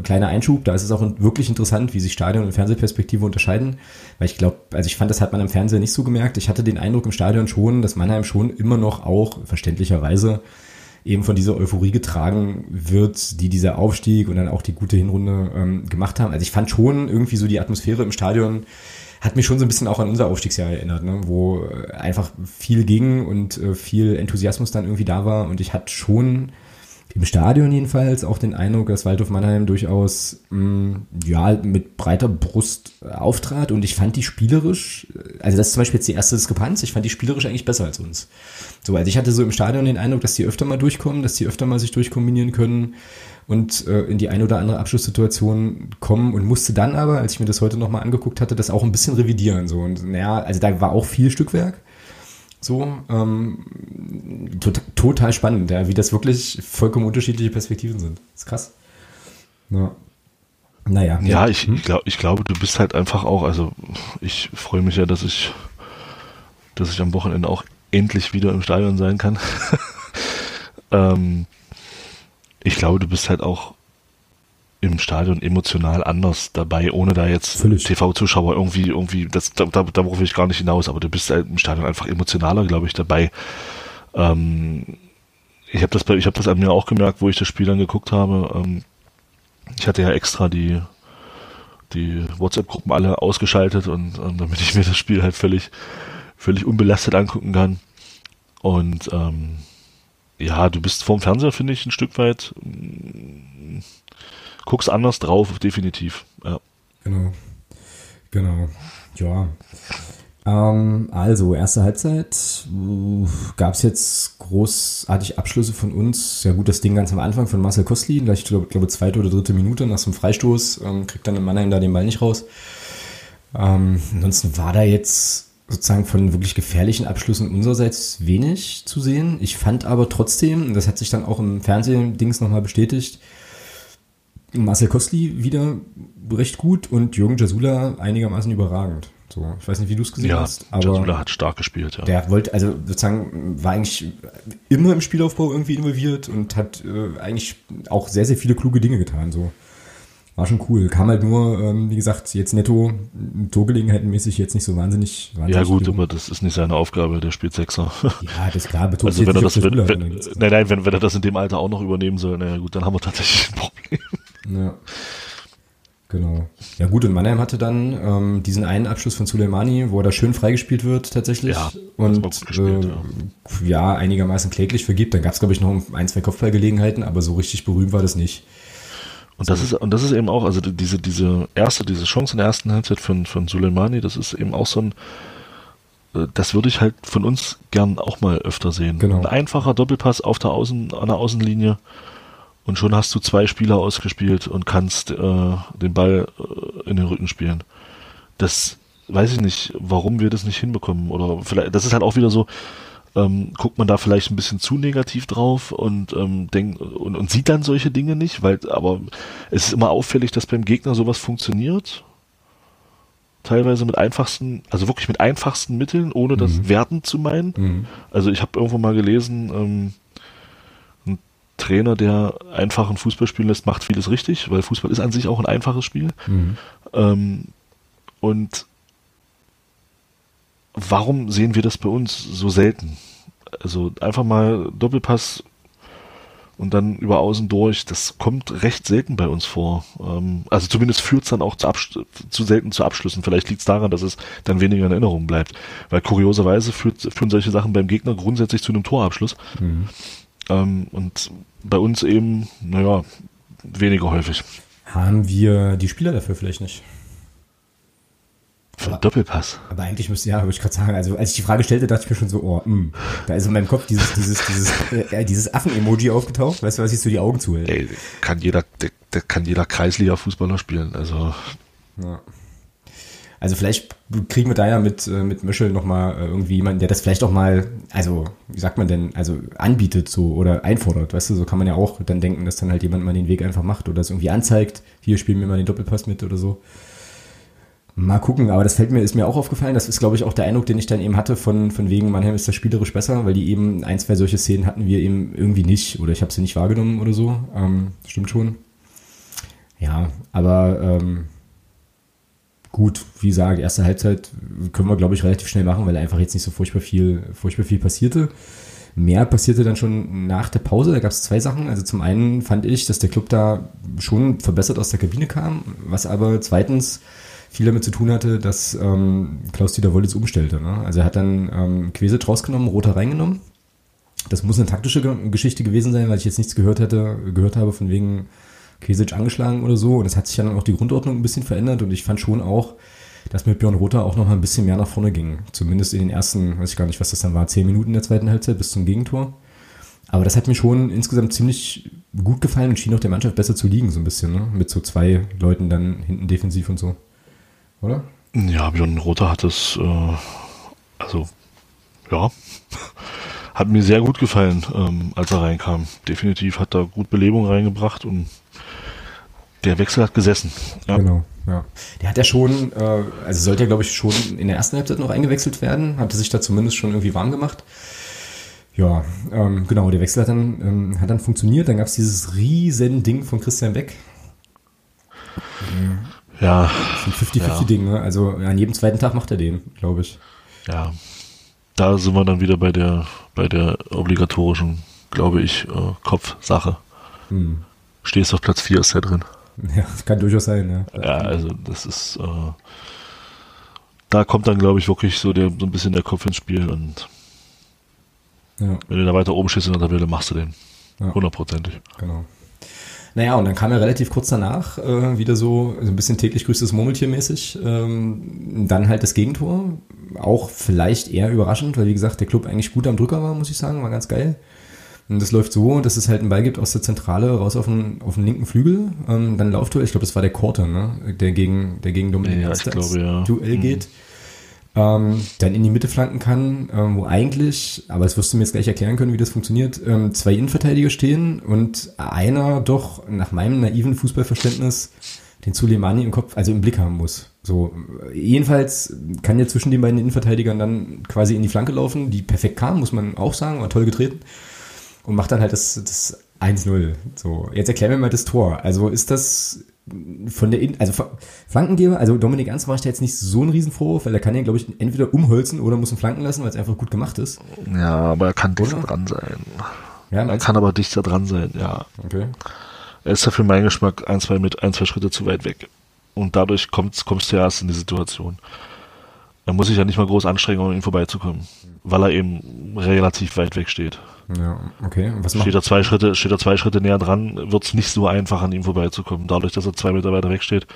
kleiner Einschub, da ist es auch wirklich interessant, wie sich Stadion und Fernsehperspektive unterscheiden, weil ich glaube, also ich fand, das hat man im Fernsehen nicht so gemerkt. Ich hatte den Eindruck im Stadion schon, dass Mannheim schon immer noch auch verständlicherweise eben von dieser Euphorie getragen wird, die dieser Aufstieg und dann auch die gute Hinrunde ähm, gemacht haben. Also ich fand schon irgendwie so die Atmosphäre im Stadion hat mich schon so ein bisschen auch an unser Aufstiegsjahr erinnert, ne? wo äh, einfach viel ging und äh, viel Enthusiasmus dann irgendwie da war. Und ich hatte schon im Stadion jedenfalls auch den Eindruck, dass Waldhof Mannheim durchaus mh, mm, ja mit breiter Brust äh, auftrat und ich fand die spielerisch, äh, also das ist zum Beispiel jetzt die erste Diskrepanz, ich fand die spielerisch eigentlich besser als uns. So, also ich hatte so im Stadion den Eindruck, dass die öfter mal durchkommen, dass die öfter mal sich durchkombinieren können und äh, in die eine oder andere Abschlusssituation kommen und musste dann aber, als ich mir das heute nochmal angeguckt hatte, das auch ein bisschen revidieren. So und naja, also da war auch viel Stückwerk. So, ähm, tot, total spannend, ja, wie das wirklich vollkommen unterschiedliche Perspektiven sind. Das ist krass. Ja. Naja. Ja, ich, hm? ich, glaub, ich glaube, du bist halt einfach auch, also ich freue mich ja, dass ich, dass ich am Wochenende auch endlich wieder im Stadion sein kann. ähm, ich glaube, du bist halt auch im Stadion emotional anders dabei, ohne da jetzt TV-Zuschauer irgendwie, irgendwie, das, da, da, da will ich gar nicht hinaus, aber du bist halt im Stadion einfach emotionaler, glaube ich, dabei. Ähm, ich habe das bei, ich habe das an mir auch gemerkt, wo ich das Spiel dann geguckt habe. Ähm, ich hatte ja extra die, die WhatsApp-Gruppen alle ausgeschaltet und, und damit ich mir das Spiel halt völlig, völlig unbelastet angucken kann. Und ähm, ja, du bist vorm Fernseher, finde ich, ein Stück weit. Guckst anders drauf, definitiv. Ja. Genau. Genau. Ja. Ähm, also, erste Halbzeit gab es jetzt großartig Abschlüsse von uns. Ja gut, das Ding ganz am Anfang von Marcel Kostli, gleich, glaube glaub, zweite oder dritte Minute nach so einem Freistoß, ähm, kriegt dann Mannheim da den Ball nicht raus. Ähm, ansonsten war da jetzt sozusagen von wirklich gefährlichen Abschlüssen unsererseits wenig zu sehen. Ich fand aber trotzdem, das hat sich dann auch im Fernsehdings nochmal bestätigt, Marcel Kostli wieder recht gut und Jürgen Jasula einigermaßen überragend. So, ich weiß nicht, wie du es gesehen ja, hast, aber Jasula hat stark gespielt, ja. Der wollte, also sozusagen, war eigentlich immer im Spielaufbau irgendwie involviert und hat äh, eigentlich auch sehr, sehr viele kluge Dinge getan. So war schon cool. Kam halt nur, ähm, wie gesagt, jetzt netto Torgelegenheitenmäßig jetzt nicht so wahnsinnig. wahnsinnig ja gut, aber das ist nicht seine Aufgabe, der spielt Sechser. Ja, das ist klar. Betont also wenn er das, wenn, wenn, nein, nein, wenn, wenn er das in dem Alter auch noch übernehmen soll, naja gut, dann haben wir tatsächlich ein Problem. Ja. Genau. Ja gut, und Mannheim hatte dann ähm, diesen einen Abschluss von Suleimani, wo er da schön freigespielt wird tatsächlich. Ja, und gespielt, äh, ja. ja. einigermaßen kläglich vergibt. Dann gab es, glaube ich, noch ein, zwei Kopfballgelegenheiten, aber so richtig berühmt war das nicht. Und das ist, und das ist eben auch, also diese, diese erste, diese Chance in der ersten Halbzeit von, von Suleimani, das ist eben auch so ein, äh, das würde ich halt von uns gern auch mal öfter sehen. Genau. Ein einfacher Doppelpass auf der Außen, an der Außenlinie und schon hast du zwei Spieler ausgespielt und kannst äh, den Ball äh, in den Rücken spielen. Das weiß ich nicht, warum wir das nicht hinbekommen. Oder vielleicht, das ist halt auch wieder so, ähm, guckt man da vielleicht ein bisschen zu negativ drauf und, ähm, denkt, und, und sieht dann solche Dinge nicht, weil, aber es ist immer auffällig, dass beim Gegner sowas funktioniert. Teilweise mit einfachsten, also wirklich mit einfachsten Mitteln, ohne das mhm. werten zu meinen. Mhm. Also ich habe irgendwo mal gelesen, ähm, Trainer, der einfachen Fußball spielen lässt, macht vieles richtig, weil Fußball ist an sich auch ein einfaches Spiel. Mhm. Ähm, und warum sehen wir das bei uns so selten? Also einfach mal Doppelpass und dann über außen durch, das kommt recht selten bei uns vor. Ähm, also zumindest führt es dann auch zu, zu, selten zu Abschlüssen. Vielleicht liegt es daran, dass es dann weniger in Erinnerung bleibt. Weil kurioserweise führt, führen solche Sachen beim Gegner grundsätzlich zu einem Torabschluss. Mhm. Ähm, und bei uns eben, naja, weniger häufig. Haben wir die Spieler dafür vielleicht nicht? Für einen Doppelpass. Aber eigentlich müsste, ja, würde ich gerade sagen, also als ich die Frage stellte, dachte ich mir schon so, oh, mh. Hm. da ist in meinem Kopf dieses, dieses, dieses, äh, dieses Affen-Emoji aufgetaucht, weißt du, was ich so die Augen zuhält. Ey, kann jeder, der, der kann jeder Kreisliga-Fußballer spielen, also. Ja. Also vielleicht kriegen wir da ja mit, äh, mit Mischel nochmal äh, irgendwie jemanden, der das vielleicht auch mal, also, wie sagt man denn, also anbietet so oder einfordert, weißt du, so kann man ja auch dann denken, dass dann halt jemand mal den Weg einfach macht oder es irgendwie anzeigt, hier spielen wir mal den Doppelpass mit oder so. Mal gucken, aber das fällt mir, ist mir auch aufgefallen. Das ist, glaube ich, auch der Eindruck, den ich dann eben hatte von, von wegen, Mannheim ist das spielerisch besser, weil die eben ein, zwei solche Szenen hatten wir eben irgendwie nicht oder ich habe sie nicht wahrgenommen oder so. Ähm, stimmt schon. Ja, aber ähm, gut, wie gesagt, erste Halbzeit können wir, glaube ich, relativ schnell machen, weil einfach jetzt nicht so furchtbar viel, furchtbar viel passierte. Mehr passierte dann schon nach der Pause. Da gab es zwei Sachen. Also zum einen fand ich, dass der Club da schon verbessert aus der Kabine kam, was aber zweitens viel damit zu tun hatte, dass ähm, Klaus-Dieter Wollitz umstellte. Ne? Also er hat dann ähm, Quesit rausgenommen, Roter reingenommen. Das muss eine taktische Geschichte gewesen sein, weil ich jetzt nichts gehört hätte, gehört habe von wegen Quesic angeschlagen oder so. Und es hat sich dann auch die Grundordnung ein bisschen verändert und ich fand schon auch, dass mit Björn Rother auch noch mal ein bisschen mehr nach vorne ging. Zumindest in den ersten, weiß ich gar nicht, was das dann war, zehn Minuten der zweiten Halbzeit bis zum Gegentor. Aber das hat mir schon insgesamt ziemlich gut gefallen und schien auch der Mannschaft besser zu liegen, so ein bisschen, ne? Mit so zwei Leuten dann hinten defensiv und so. Oder? Ja, Björn Rother hat es, äh, also, ja, hat mir sehr gut gefallen, ähm, als er reinkam. Definitiv hat er gut Belebung reingebracht und der Wechsel hat gesessen. Ja. Genau, ja. Der hat ja schon, äh, also sollte ja, glaube ich, schon in der ersten Halbzeit noch eingewechselt werden, hatte sich da zumindest schon irgendwie warm gemacht. Ja, ähm, genau, der Wechsel hat dann, ähm, hat dann funktioniert. Dann gab es dieses riesen Ding von Christian Beck. Ja. Ein 50-50-Ding, ja. ne? Also an jedem zweiten Tag macht er den, glaube ich. Ja. Da sind wir dann wieder bei der, bei der obligatorischen, glaube ich, äh, Kopfsache. Hm. Stehst auf Platz 4, ist er drin. Ja, das kann durchaus sein, ja. Ja, also das ist, äh, da kommt dann, glaube ich, wirklich so, der, so ein bisschen der Kopf ins Spiel und ja. wenn du da weiter oben stehst in der Tabelle, machst du den. Hundertprozentig. Ja, genau. Naja, und dann kam er relativ kurz danach äh, wieder so, so ein bisschen täglich grüßtes Murmeltier mäßig. Ähm, dann halt das Gegentor. Auch vielleicht eher überraschend, weil wie gesagt, der Club eigentlich gut am Drücker war, muss ich sagen, war ganz geil. Und das läuft so, dass es halt einen Ball gibt aus der Zentrale raus auf den, auf den linken Flügel. Ähm, dann Laufduell, ich glaube, das war der Korte, ne? der gegen, der gegen Dominik ja, ich glaube, ja. Duell mhm. Ähm, dann in die Mitte flanken kann, ähm, wo eigentlich, aber das wirst du mir jetzt gleich erklären können, wie das funktioniert, ähm, zwei Innenverteidiger stehen und einer doch nach meinem naiven Fußballverständnis den Suleimani im Kopf, also im Blick haben muss. So, jedenfalls kann ja zwischen den beiden Innenverteidigern dann quasi in die Flanke laufen, die perfekt kam, muss man auch sagen, war toll getreten und macht dann halt das, das 1-0. So, jetzt erklär mir mal das Tor. Also ist das von der, In also Flankengeber, also Dominik Ernst macht jetzt nicht so einen Riesenvorwurf, weil er kann ja, glaube ich, entweder umholzen oder muss ihn flanken lassen, weil es einfach gut gemacht ist. Ja, aber er kann dichter dran sein. Ja, er kann aber dichter dran sein, ja. Okay. Er ist ja für meinen Geschmack ein, zwei mit ein, zwei Schritte zu weit weg. Und dadurch kommst, kommst du erst in die Situation. Er muss sich ja nicht mal groß anstrengen, um ihm vorbeizukommen, weil er eben relativ weit weg steht. Ja, okay. Was steht er zwei Schritte, steht er zwei Schritte näher dran, wird es nicht so einfach, an ihm vorbeizukommen. Dadurch, dass er zwei Meter weiter weg steht,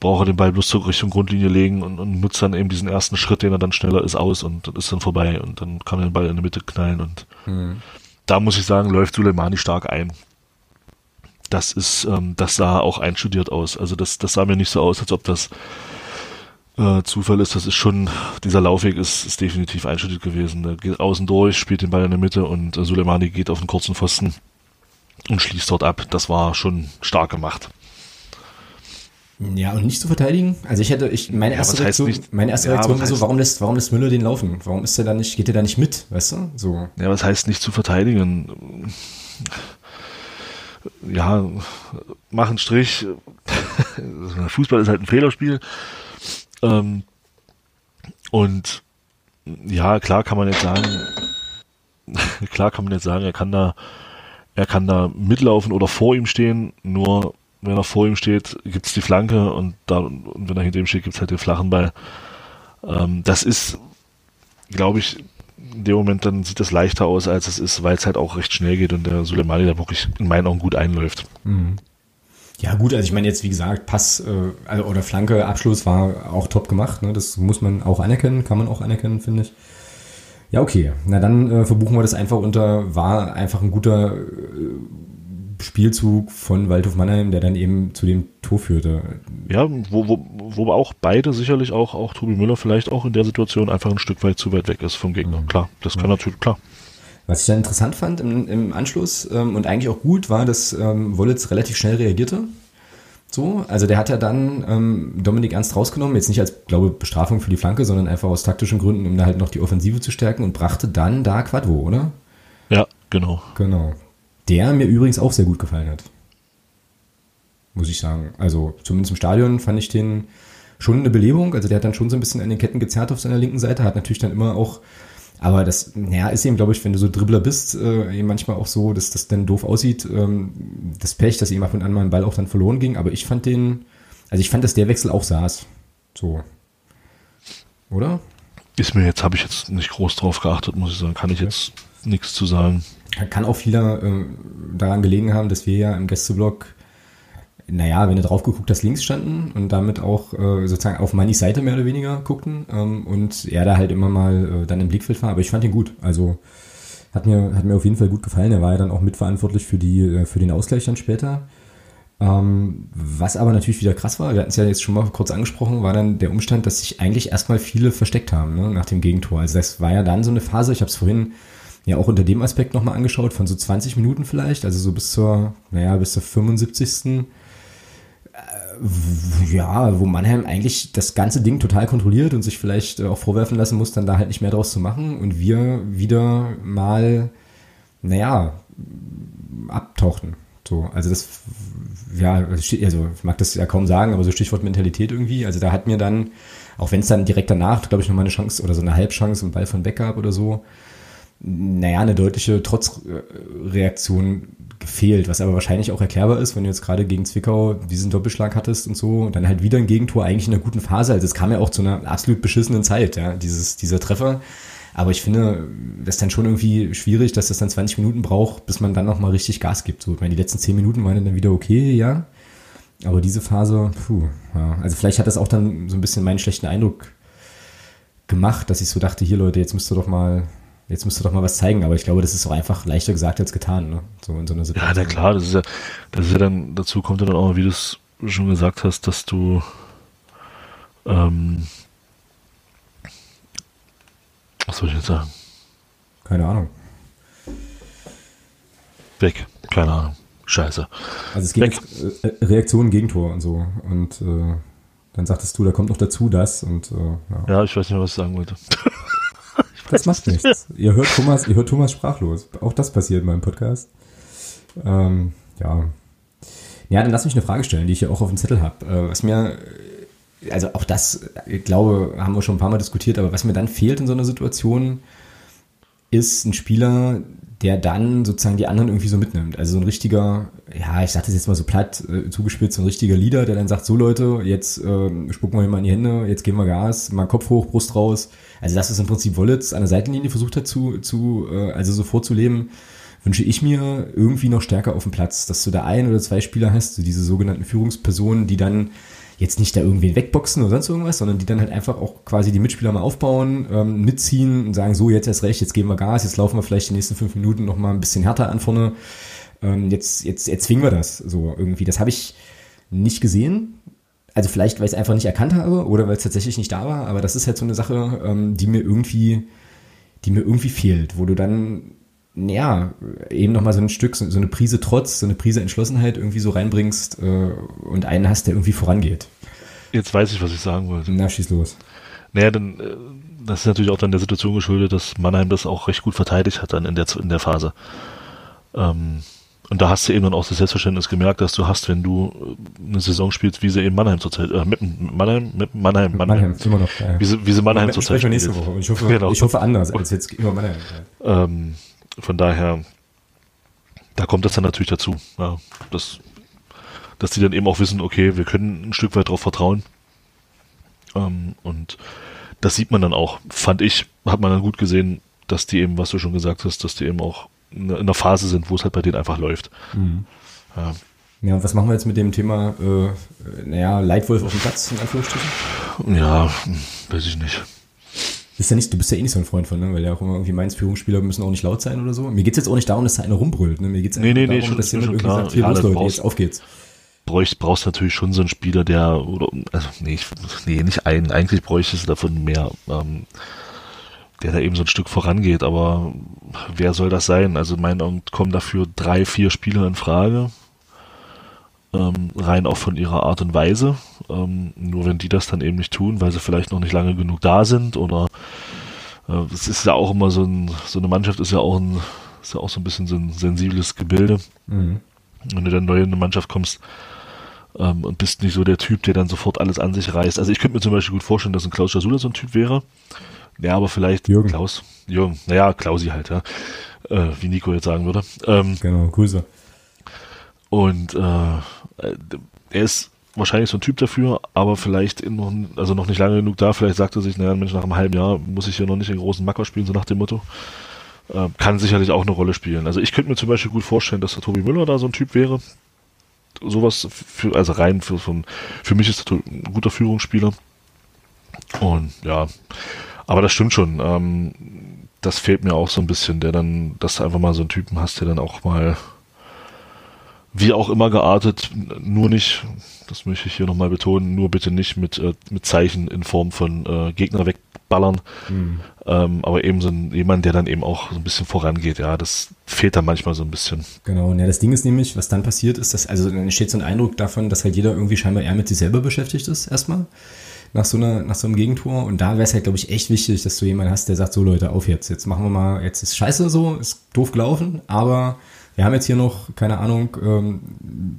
braucht er den Ball bloß zur Richtung Grundlinie legen und, und nutzt dann eben diesen ersten Schritt, den er dann schneller ist, aus und ist dann vorbei und dann kann er den Ball in der Mitte knallen und mhm. da muss ich sagen, läuft Suleimani stark ein. Das ist, ähm, das sah auch einstudiert aus. Also das, das sah mir nicht so aus, als ob das äh, Zufall ist, das ist schon, dieser Laufweg ist, ist definitiv einstudiert gewesen. Der geht außen durch, spielt den Ball in der Mitte und äh, Suleimani geht auf den kurzen Pfosten und schließt dort ab. Das war schon stark gemacht. Ja, und nicht zu verteidigen. Also ich hätte, ich, meine erste ja, Reaktion, nicht, meine erste ja, Reaktion war so, warum lässt, warum lässt Müller den laufen? Warum ist er da nicht, geht er da nicht mit, weißt du? So. Ja, was heißt nicht zu verteidigen? ja, mach einen Strich. Fußball ist halt ein Fehlerspiel. Ähm, und ja, klar kann man jetzt sagen, klar kann man jetzt sagen, er kann da, er kann da mitlaufen oder vor ihm stehen, nur wenn er vor ihm steht, gibt's die Flanke und da, und wenn er hinter ihm steht, gibt's halt den flachen Ball. Ähm, das ist, glaube ich, in dem Moment dann sieht das leichter aus, als es ist, weil es halt auch recht schnell geht und der Suleimani da wirklich in meinen Augen gut einläuft. Mhm. Ja gut, also ich meine jetzt wie gesagt, Pass äh, also, oder Flanke, Abschluss war auch top gemacht. Ne? Das muss man auch anerkennen, kann man auch anerkennen, finde ich. Ja, okay. Na dann äh, verbuchen wir das einfach unter, war einfach ein guter äh, Spielzug von Waldhof Mannheim, der dann eben zu dem Tor führte. Ja, wo, wo, wo auch beide sicherlich auch, auch Tobi Müller vielleicht auch in der Situation einfach ein Stück weit zu weit weg ist vom Gegner. Mhm. Klar, das kann ja. natürlich, klar. Was ich dann interessant fand im, im Anschluss ähm, und eigentlich auch gut war, dass ähm, Wollitz relativ schnell reagierte. So, also der hat ja dann ähm, Dominik Ernst rausgenommen, jetzt nicht als, glaube Bestrafung für die Flanke, sondern einfach aus taktischen Gründen, um da halt noch die Offensive zu stärken und brachte dann da Quadvo, oder? Ja, genau. Genau. Der mir übrigens auch sehr gut gefallen hat. Muss ich sagen. Also zumindest im Stadion fand ich den schon eine Belebung. Also der hat dann schon so ein bisschen an den Ketten gezerrt auf seiner linken Seite, hat natürlich dann immer auch aber das, naja, ist eben, glaube ich, wenn du so Dribbler bist, äh, manchmal auch so, dass das dann doof aussieht. Ähm, das Pech, dass ihm ab und an mal ein Ball auch dann verloren ging. Aber ich fand den, also ich fand, dass der Wechsel auch saß. So. Oder? Ist mir jetzt, habe ich jetzt nicht groß drauf geachtet, muss ich sagen. Kann ich jetzt nichts zu sagen. Kann auch vieler äh, daran gelegen haben, dass wir ja im Gästeblock naja, wenn du drauf geguckt hast, links standen und damit auch äh, sozusagen auf Mannys Seite mehr oder weniger guckten ähm, und er da halt immer mal äh, dann im Blickfeld war. Aber ich fand ihn gut. Also hat mir, hat mir auf jeden Fall gut gefallen. Er war ja dann auch mitverantwortlich für, die, äh, für den Ausgleich dann später. Ähm, was aber natürlich wieder krass war, wir hatten es ja jetzt schon mal kurz angesprochen, war dann der Umstand, dass sich eigentlich erstmal viele versteckt haben ne, nach dem Gegentor. Also das war ja dann so eine Phase, ich habe es vorhin ja auch unter dem Aspekt nochmal angeschaut, von so 20 Minuten vielleicht, also so bis zur, naja, bis zur 75 ja, wo Mannheim eigentlich das ganze Ding total kontrolliert und sich vielleicht äh, auch vorwerfen lassen muss, dann da halt nicht mehr draus zu machen und wir wieder mal, naja, abtauchten. So, also das, ja, also ich mag das ja kaum sagen, aber so Stichwort Mentalität irgendwie. Also da hat mir dann, auch wenn es dann direkt danach, glaube ich, nochmal eine Chance oder so eine Halbchance im Ball von Beck gab oder so, naja, eine deutliche Trotzreaktion gefehlt, was aber wahrscheinlich auch erklärbar ist, wenn du jetzt gerade gegen Zwickau diesen Doppelschlag hattest und so und dann halt wieder ein Gegentor eigentlich in einer guten Phase. Also es kam ja auch zu einer absolut beschissenen Zeit, ja, dieses, dieser Treffer. Aber ich finde, das ist dann schon irgendwie schwierig, dass das dann 20 Minuten braucht, bis man dann nochmal richtig Gas gibt. So, ich meine, die letzten 10 Minuten waren dann wieder okay, ja. Aber diese Phase, puh, ja. Also vielleicht hat das auch dann so ein bisschen meinen schlechten Eindruck gemacht, dass ich so dachte, hier Leute, jetzt müsst ihr doch mal jetzt musst du doch mal was zeigen, aber ich glaube, das ist auch einfach leichter gesagt als getan, ne? So in so einer Situation. Ja, na klar, das ist ja, das ist ja dann, dazu kommt ja dann auch, wie du es schon gesagt hast, dass du ähm, was soll ich jetzt sagen? Keine Ahnung. Weg, keine Ahnung. Scheiße. Also es geht jetzt, äh, Reaktion, Gegentor und so. Und äh, dann sagtest du, da kommt noch dazu das und äh, ja. ja, ich weiß nicht, was ich sagen wollte. Das macht nichts. ihr hört Thomas, ihr hört Thomas sprachlos. Auch das passiert in meinem Podcast. Ähm, ja. Ja, dann lass mich eine Frage stellen, die ich ja auch auf dem Zettel habe. Äh, was mir, also auch das, ich glaube, haben wir schon ein paar Mal diskutiert, aber was mir dann fehlt in so einer Situation, ist ein Spieler, der dann sozusagen die anderen irgendwie so mitnimmt. Also so ein richtiger, ja, ich sag das jetzt mal so platt äh, zugespitzt, so ein richtiger Leader, der dann sagt, so Leute, jetzt äh, spucken wir mal in die Hände, jetzt geben wir Gas, mal Kopf hoch, Brust raus. Also das ist im Prinzip Wollitz an der Seitenlinie versucht hat zu, zu äh, also so vorzuleben, wünsche ich mir irgendwie noch stärker auf dem Platz, dass du da ein oder zwei Spieler hast, so diese sogenannten Führungspersonen, die dann jetzt nicht da irgendwie wegboxen oder sonst irgendwas, sondern die dann halt einfach auch quasi die Mitspieler mal aufbauen, ähm, mitziehen und sagen, so, jetzt erst recht, jetzt geben wir Gas, jetzt laufen wir vielleicht die nächsten fünf Minuten noch mal ein bisschen härter an vorne. Ähm, jetzt, jetzt erzwingen wir das so irgendwie. Das habe ich nicht gesehen. Also vielleicht, weil ich es einfach nicht erkannt habe oder weil es tatsächlich nicht da war, aber das ist halt so eine Sache, ähm, die mir irgendwie, die mir irgendwie fehlt, wo du dann ja, eben nochmal so ein Stück, so, eine Prise Trotz, so eine Prise Entschlossenheit irgendwie so reinbringst äh, und einen hast, der irgendwie vorangeht. Jetzt weiß ich, was ich sagen wollte. Na, schieß los. Naja, dann, äh, das ist natürlich auch dann der Situation geschuldet, dass Mannheim das auch recht gut verteidigt hat dann in der, in der Phase. Ähm, Und da hast du eben dann auch das Selbstverständnis gemerkt, dass du hast, wenn du äh, eine Saison spielst, wie sie eben Mannheim zurzeit, äh, mit Mannheim, mit Mannheim, Mannheim, Mannheim immer noch, ja. wie, sie, wie sie Mannheim zurzeit nächste Woche. Ich hoffe, genau. ich hoffe anders als jetzt über Mannheim. Ähm, von daher, da kommt das dann natürlich dazu, ja, dass, dass die dann eben auch wissen, okay, wir können ein Stück weit darauf vertrauen. Ähm, und das sieht man dann auch, fand ich, hat man dann gut gesehen, dass die eben, was du schon gesagt hast, dass die eben auch in einer Phase sind, wo es halt bei denen einfach läuft. Mhm. Ja. Ja, und was machen wir jetzt mit dem Thema, äh, naja, Leitwolf auf dem Platz, in Anführungsstrichen? Ja, weiß ich nicht. Bist ja nicht, du bist ja eh nicht so ein Freund von, ne? weil ja auch immer irgendwie meins Führungsspieler müssen auch nicht laut sein oder so. Mir geht es jetzt auch nicht darum, dass da einer rumbrüllt. Ne? Mir geht es nee, nee, darum, nee, schon, dass jemand irgendwie klar. sagt, hier ja, los Leute, jetzt auf geht's. Brauchst, brauchst natürlich schon so einen Spieler, der, oder, also nee, ich, nee nicht einen, eigentlich bräuchte es davon mehr. Ähm, der da eben so ein Stück vorangeht, aber wer soll das sein? Also in meinen Augen kommen dafür drei, vier Spieler in Frage. Ähm, rein auch von ihrer Art und Weise. Ähm, nur wenn die das dann eben nicht tun, weil sie vielleicht noch nicht lange genug da sind oder äh, es ist ja auch immer so ein, so eine Mannschaft ist ja auch ein, ist ja auch so ein bisschen so ein sensibles Gebilde. Mhm. Wenn du dann neu in eine Mannschaft kommst, ähm, und bist nicht so der Typ, der dann sofort alles an sich reißt. Also ich könnte mir zum Beispiel gut vorstellen, dass ein Klaus Jasula so ein Typ wäre, ja, aber vielleicht Jürgen. Klaus. Jürgen. Naja, Klausi halt, ja. Äh, wie Nico jetzt sagen würde. Ähm, genau, Grüße. Und äh, er ist wahrscheinlich so ein Typ dafür, aber vielleicht noch, also noch nicht lange genug da. Vielleicht sagt er sich, naja, Mensch, nach einem halben Jahr muss ich hier noch nicht den großen Macker spielen, so nach dem Motto. Äh, kann sicherlich auch eine Rolle spielen. Also ich könnte mir zum Beispiel gut vorstellen, dass der Tobi Müller da so ein Typ wäre. Sowas für, also rein für, für, für mich ist er ein guter Führungsspieler. Und ja, aber das stimmt schon. Ähm, das fehlt mir auch so ein bisschen, der dann, dass du einfach mal so einen Typen hast, der dann auch mal, wie auch immer geartet, nur nicht, das möchte ich hier nochmal betonen, nur bitte nicht mit, äh, mit Zeichen in Form von äh, Gegner wegballern, mhm. ähm, aber eben so ein, jemand, der dann eben auch so ein bisschen vorangeht, ja, das fehlt dann manchmal so ein bisschen. Genau, und ja, das Ding ist nämlich, was dann passiert ist, dass, also dann entsteht so ein Eindruck davon, dass halt jeder irgendwie scheinbar eher mit sich selber beschäftigt ist, erstmal nach so, einer, nach so einem Gegentor. Und da wäre es halt, glaube ich, echt wichtig, dass du jemanden hast, der sagt, so Leute, auf jetzt, jetzt machen wir mal, jetzt ist scheiße so, ist doof gelaufen, aber wir haben jetzt hier noch, keine Ahnung, ähm,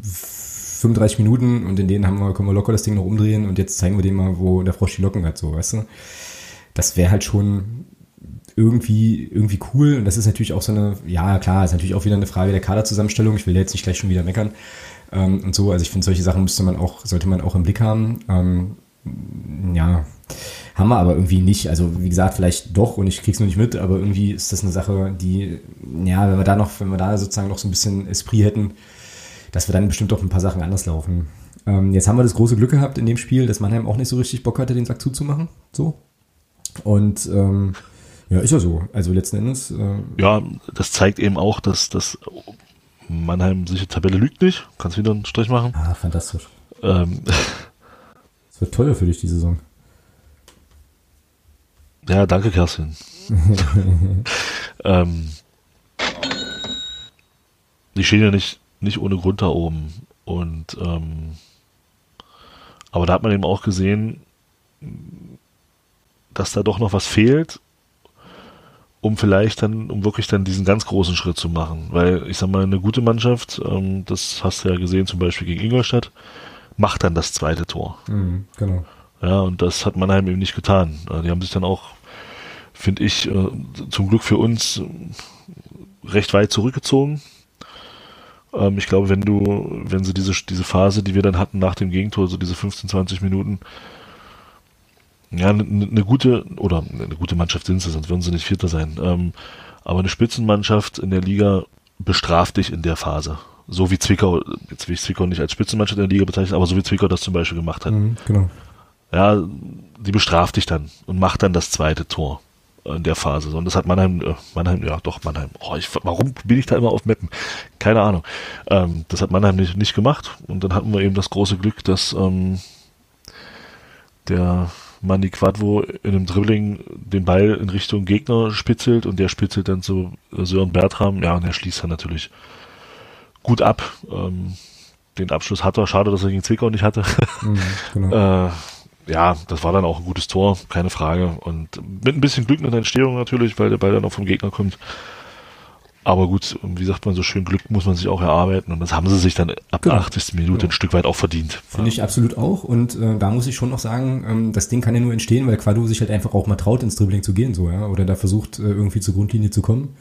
35 Minuten und in denen haben wir, können wir locker das Ding noch umdrehen und jetzt zeigen wir dem mal, wo der Frosch die Locken hat, so, weißt du? Das wäre halt schon irgendwie, irgendwie cool. Und das ist natürlich auch so eine, ja klar, ist natürlich auch wieder eine Frage der Kaderzusammenstellung. Ich will jetzt nicht gleich schon wieder meckern. Ähm, und so, also ich finde, solche Sachen müsste man auch, sollte man auch im Blick haben. Ähm, ja, haben wir aber irgendwie nicht. Also wie gesagt, vielleicht doch und ich krieg's nur nicht mit, aber irgendwie ist das eine Sache, die, ja, wenn wir da noch, wenn wir da sozusagen noch so ein bisschen Esprit hätten, dass wir dann bestimmt doch ein paar Sachen anders laufen. Ähm, jetzt haben wir das große Glück gehabt in dem Spiel, dass Mannheim auch nicht so richtig Bock hatte, den Sack zuzumachen. So. Und ähm, ja, ist ja so. Also letzten Endes. Äh, ja, das zeigt eben auch, dass das Mannheim sich die Tabelle lügt nicht. Kannst wieder einen Strich machen. Ah, fantastisch. Ähm, wird teuer für dich die Saison. Ja, danke, Kerstin. ähm, die stehen ja nicht, nicht ohne Grund da oben. Und ähm, aber da hat man eben auch gesehen, dass da doch noch was fehlt, um vielleicht dann, um wirklich dann diesen ganz großen Schritt zu machen. Weil ich sag mal, eine gute Mannschaft, ähm, das hast du ja gesehen, zum Beispiel gegen Ingolstadt, macht dann das zweite Tor. Mhm, genau. Ja, und das hat Mannheim eben nicht getan. Die haben sich dann auch, finde ich, äh, zum Glück für uns äh, recht weit zurückgezogen. Ähm, ich glaube, wenn du, wenn sie diese, diese Phase, die wir dann hatten nach dem Gegentor, so diese 15, 20 Minuten, ja, eine ne gute, oder eine gute Mannschaft sind sie, sonst würden sie nicht Vierter sein. Ähm, aber eine Spitzenmannschaft in der Liga bestraft dich in der Phase so wie Zwickau, jetzt will ich Zwickau nicht als Spitzenmannschaft in der Liga bezeichnen, aber so wie Zwickau das zum Beispiel gemacht hat. Mhm, genau. Ja, die bestraft dich dann und macht dann das zweite Tor in der Phase. Und das hat Mannheim, äh, Mannheim, ja doch, Mannheim. Oh, ich, warum bin ich da immer auf Mappen? Keine Ahnung. Ähm, das hat Mannheim nicht, nicht gemacht. Und dann hatten wir eben das große Glück, dass ähm, der Manni Quadvo in einem Dribbling den Ball in Richtung Gegner spitzelt und der spitzelt dann zu Sören Bertram. Ja, und er schließt dann natürlich gut ab. Ähm, den Abschluss hat er. Schade, dass er gegen Zwickau nicht hatte. Mhm, genau. äh, ja, das war dann auch ein gutes Tor, keine Frage. Und mit ein bisschen Glück in der Entstehung natürlich, weil der Ball dann auch vom Gegner kommt. aber gut, wie sagt man so schön, Glück muss man sich auch erarbeiten und das haben sie sich dann ab genau. der 80. Minute genau. ein Stück weit auch verdient. Finde ich absolut auch und äh, da muss ich schon noch sagen, ähm, das Ding kann ja nur entstehen, weil Quadu sich halt einfach auch mal traut, ins Dribbling zu gehen, so, ja, oder da versucht, äh, irgendwie zur Grundlinie zu kommen.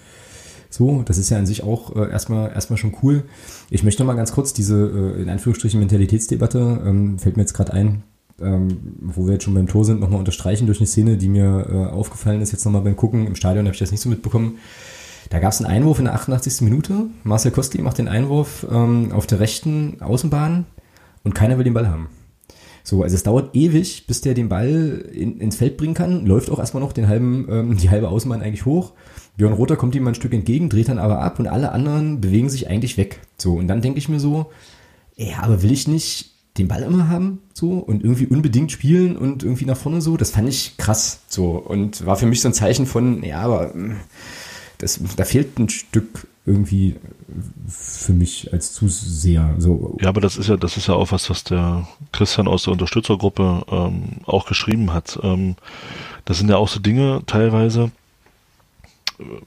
So, das ist ja an sich auch äh, erstmal erstmal schon cool. Ich möchte noch mal ganz kurz diese äh, in Anführungsstrichen Mentalitätsdebatte ähm, fällt mir jetzt gerade ein, ähm, wo wir jetzt schon beim Tor sind, nochmal unterstreichen durch eine Szene, die mir äh, aufgefallen ist jetzt nochmal beim Gucken. Im Stadion habe ich das nicht so mitbekommen. Da gab es einen Einwurf in der 88. Minute. Marcel Kostli macht den Einwurf ähm, auf der rechten Außenbahn und keiner will den Ball haben. So, also es dauert ewig, bis der den Ball in, ins Feld bringen kann. Läuft auch erstmal noch den halben, ähm, die halbe Außenbahn eigentlich hoch. Björn Rother kommt ihm ein Stück entgegen, dreht dann aber ab und alle anderen bewegen sich eigentlich weg. So, und dann denke ich mir so, ja, aber will ich nicht den Ball immer haben, so, und irgendwie unbedingt spielen und irgendwie nach vorne so? Das fand ich krass, so, und war für mich so ein Zeichen von, ja, aber hm, das, da fehlt ein Stück irgendwie für mich als Zuseher. So. Ja, aber das ist ja, das ist ja auch was, was der Christian aus der Unterstützergruppe ähm, auch geschrieben hat. Ähm, das sind ja auch so Dinge teilweise,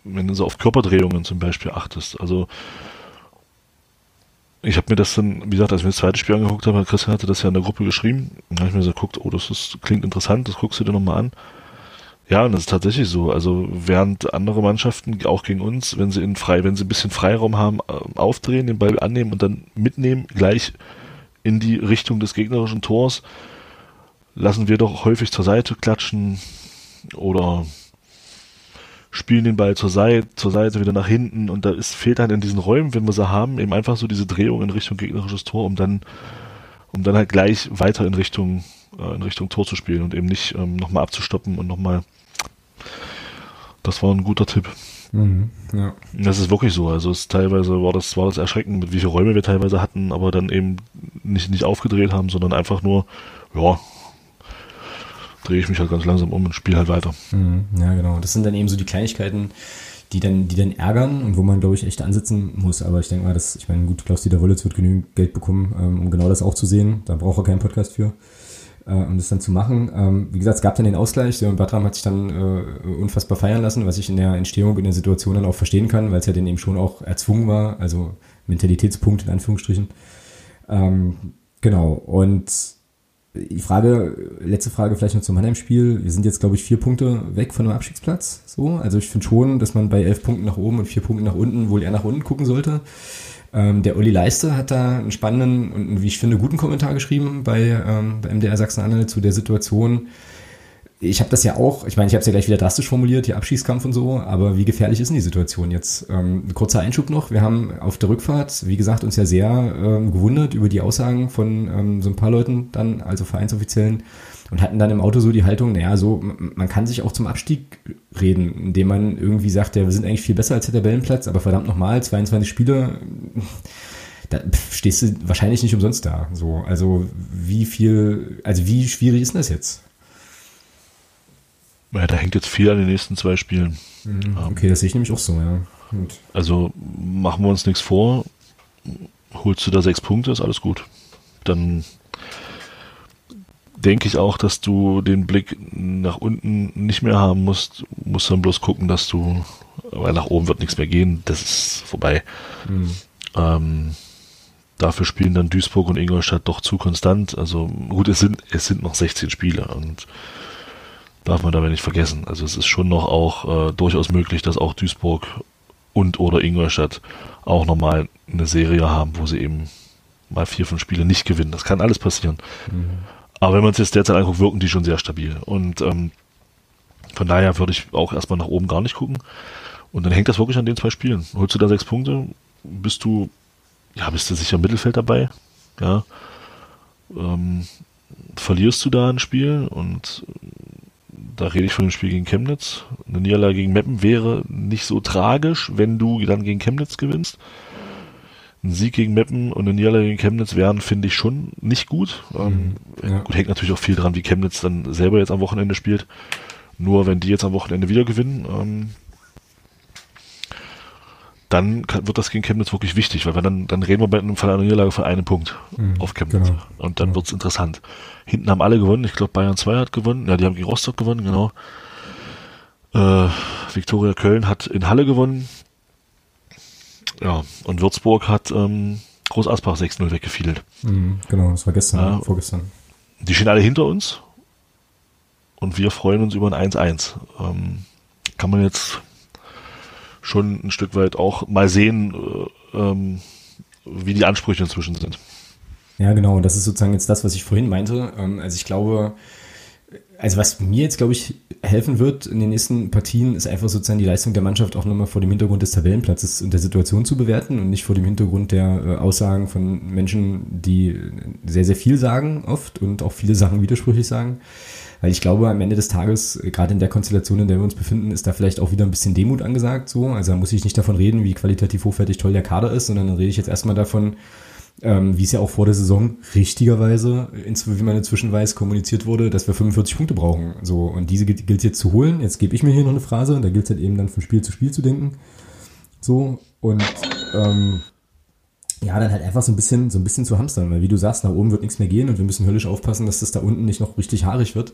wenn du so auf Körperdrehungen zum Beispiel achtest. Also ich habe mir das dann, wie gesagt, als ich mir das zweite Spiel angeguckt habe, Christian hatte das ja in der Gruppe geschrieben, dann habe ich mir so geguckt, oh, das ist, klingt interessant, das guckst du dir nochmal an. Ja, und das ist tatsächlich so. Also während andere Mannschaften, auch gegen uns, wenn sie in frei, wenn sie ein bisschen Freiraum haben, äh, aufdrehen, den Ball annehmen und dann mitnehmen, gleich in die Richtung des gegnerischen Tors, lassen wir doch häufig zur Seite klatschen oder spielen den Ball zur Seite, zur Seite wieder nach hinten und da ist, fehlt dann in diesen Räumen, wenn wir sie haben, eben einfach so diese Drehung in Richtung gegnerisches Tor, um dann, um dann halt gleich weiter in Richtung, äh, in Richtung Tor zu spielen und eben nicht ähm, nochmal abzustoppen und nochmal das war ein guter Tipp. Mhm, ja. Das ist wirklich so. Also es teilweise war das, war das erschreckend, mit wie viele Räume wir teilweise hatten, aber dann eben nicht, nicht aufgedreht haben, sondern einfach nur, ja, drehe ich mich halt ganz langsam um und spiele halt weiter. Mhm, ja, genau. Das sind dann eben so die Kleinigkeiten, die dann, die dann ärgern und wo man, glaube ich, echt ansitzen muss. Aber ich denke mal, dass, ich meine, gut, Klaus-Dieter Wollitz wird genügend Geld bekommen, ähm, um genau das auch zu sehen. Da braucht er keinen Podcast für äh, um das dann zu machen. Ähm, wie gesagt, es gab dann den Ausgleich. Sören Batram hat sich dann äh, unfassbar feiern lassen, was ich in der Entstehung in der Situation dann auch verstehen kann, weil es ja dann eben schon auch erzwungen war, also Mentalitätspunkt in Anführungsstrichen. Ähm, genau, und die Frage, letzte Frage vielleicht noch zum Mannheim-Spiel. Wir sind jetzt, glaube ich, vier Punkte weg von dem Abstiegsplatz. So, also ich finde schon, dass man bei elf Punkten nach oben und vier Punkten nach unten wohl eher nach unten gucken sollte. Ähm, der Uli Leiste hat da einen spannenden und wie ich finde guten Kommentar geschrieben bei, ähm, bei MDR Sachsen-Anhalt zu der Situation. Ich habe das ja auch, ich meine, ich habe es ja gleich wieder drastisch formuliert, hier Abschießkampf und so, aber wie gefährlich ist denn die Situation jetzt? Ähm, kurzer Einschub noch, wir haben auf der Rückfahrt, wie gesagt, uns ja sehr ähm, gewundert über die Aussagen von ähm, so ein paar Leuten dann, also Vereinsoffiziellen, und hatten dann im Auto so die Haltung, naja, so, man kann sich auch zum Abstieg reden, indem man irgendwie sagt, ja, wir sind eigentlich viel besser als der Tabellenplatz, aber verdammt nochmal, 22 Spiele, da stehst du wahrscheinlich nicht umsonst da. So, also wie viel, also wie schwierig ist das jetzt? Ja, da hängt jetzt viel an den nächsten zwei Spielen. Mhm, okay, das sehe ich nämlich auch so, ja. Gut. Also machen wir uns nichts vor. Holst du da sechs Punkte, ist alles gut. Dann denke ich auch, dass du den Blick nach unten nicht mehr haben musst. Musst dann bloß gucken, dass du, weil nach oben wird nichts mehr gehen, das ist vorbei. Mhm. Ähm, dafür spielen dann Duisburg und Ingolstadt doch zu konstant. Also gut, es sind, es sind noch 16 Spiele und darf man dabei nicht vergessen. Also es ist schon noch auch äh, durchaus möglich, dass auch Duisburg und oder Ingolstadt auch nochmal eine Serie haben, wo sie eben mal vier, fünf Spiele nicht gewinnen. Das kann alles passieren. Mhm. Aber wenn man es jetzt derzeit anguckt, wirken die schon sehr stabil. Und ähm, von daher würde ich auch erstmal nach oben gar nicht gucken. Und dann hängt das wirklich an den zwei Spielen. Holst du da sechs Punkte, bist du, ja, bist du sicher im Mittelfeld dabei. Ja. Ähm, verlierst du da ein Spiel und da rede ich von dem Spiel gegen Chemnitz. Eine Niederlage gegen Meppen wäre nicht so tragisch, wenn du dann gegen Chemnitz gewinnst ein Sieg gegen Meppen und eine Niederlage gegen Chemnitz wären, finde ich schon nicht gut. Ähm, mhm, ja. Gut, hängt natürlich auch viel dran, wie Chemnitz dann selber jetzt am Wochenende spielt. Nur wenn die jetzt am Wochenende wieder gewinnen, ähm, dann kann, wird das gegen Chemnitz wirklich wichtig, weil wir dann, dann reden wir bei einem Fall einer Niederlage von einem Punkt mhm, auf Chemnitz. Genau. Und dann genau. wird's interessant. Hinten haben alle gewonnen. Ich glaube, Bayern 2 hat gewonnen. Ja, die haben gegen Rostock gewonnen, genau. Äh, Viktoria Köln hat in Halle gewonnen ja, und Würzburg hat ähm, Groß Asbach 6-0 weggefiedelt. Mhm, genau, das war gestern, ja. vorgestern. Die stehen alle hinter uns und wir freuen uns über ein 1-1. Ähm, kann man jetzt schon ein Stück weit auch mal sehen, äh, ähm, wie die Ansprüche inzwischen sind. Ja, genau. Das ist sozusagen jetzt das, was ich vorhin meinte. Ähm, also ich glaube, also was mir jetzt, glaube ich, helfen wird in den nächsten Partien, ist einfach sozusagen die Leistung der Mannschaft auch nochmal vor dem Hintergrund des Tabellenplatzes und der Situation zu bewerten und nicht vor dem Hintergrund der äh, Aussagen von Menschen, die sehr, sehr viel sagen oft und auch viele Sachen widersprüchlich sagen. Weil ich glaube, am Ende des Tages, äh, gerade in der Konstellation, in der wir uns befinden, ist da vielleicht auch wieder ein bisschen Demut angesagt. So, also da muss ich nicht davon reden, wie qualitativ hochwertig toll der Kader ist, sondern dann rede ich jetzt erstmal davon, ähm, wie es ja auch vor der Saison richtigerweise, wie man inzwischen weiß, kommuniziert wurde, dass wir 45 Punkte brauchen. So, und diese gilt es jetzt zu holen. Jetzt gebe ich mir hier noch eine Phrase, da gilt es halt eben dann von Spiel zu Spiel zu denken. So, und ähm, ja, dann halt einfach so ein bisschen, so ein bisschen zu hamstern, weil wie du sagst, nach oben wird nichts mehr gehen und wir müssen höllisch aufpassen, dass das da unten nicht noch richtig haarig wird.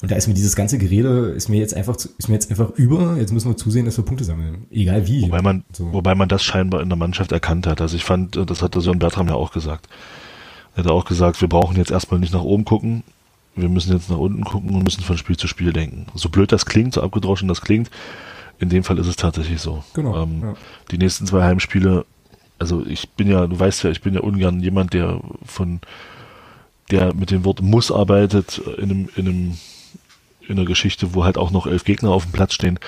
Und da ist mir dieses ganze Gerede, ist mir jetzt einfach, ist mir jetzt einfach über. Jetzt müssen wir zusehen, dass wir Punkte sammeln. Egal wie. Wobei man, so. wobei man das scheinbar in der Mannschaft erkannt hat. Also ich fand, das hat der Sören Bertram ja auch gesagt. Er hat auch gesagt, wir brauchen jetzt erstmal nicht nach oben gucken. Wir müssen jetzt nach unten gucken und müssen von Spiel zu Spiel denken. So blöd das klingt, so abgedroschen das klingt. In dem Fall ist es tatsächlich so. Genau. Ähm, ja. Die nächsten zwei Heimspiele, also ich bin ja, du weißt ja, ich bin ja ungern jemand, der von, der mit dem Wort muss arbeitet in einem, in einem in der Geschichte, wo halt auch noch elf Gegner auf dem Platz stehen.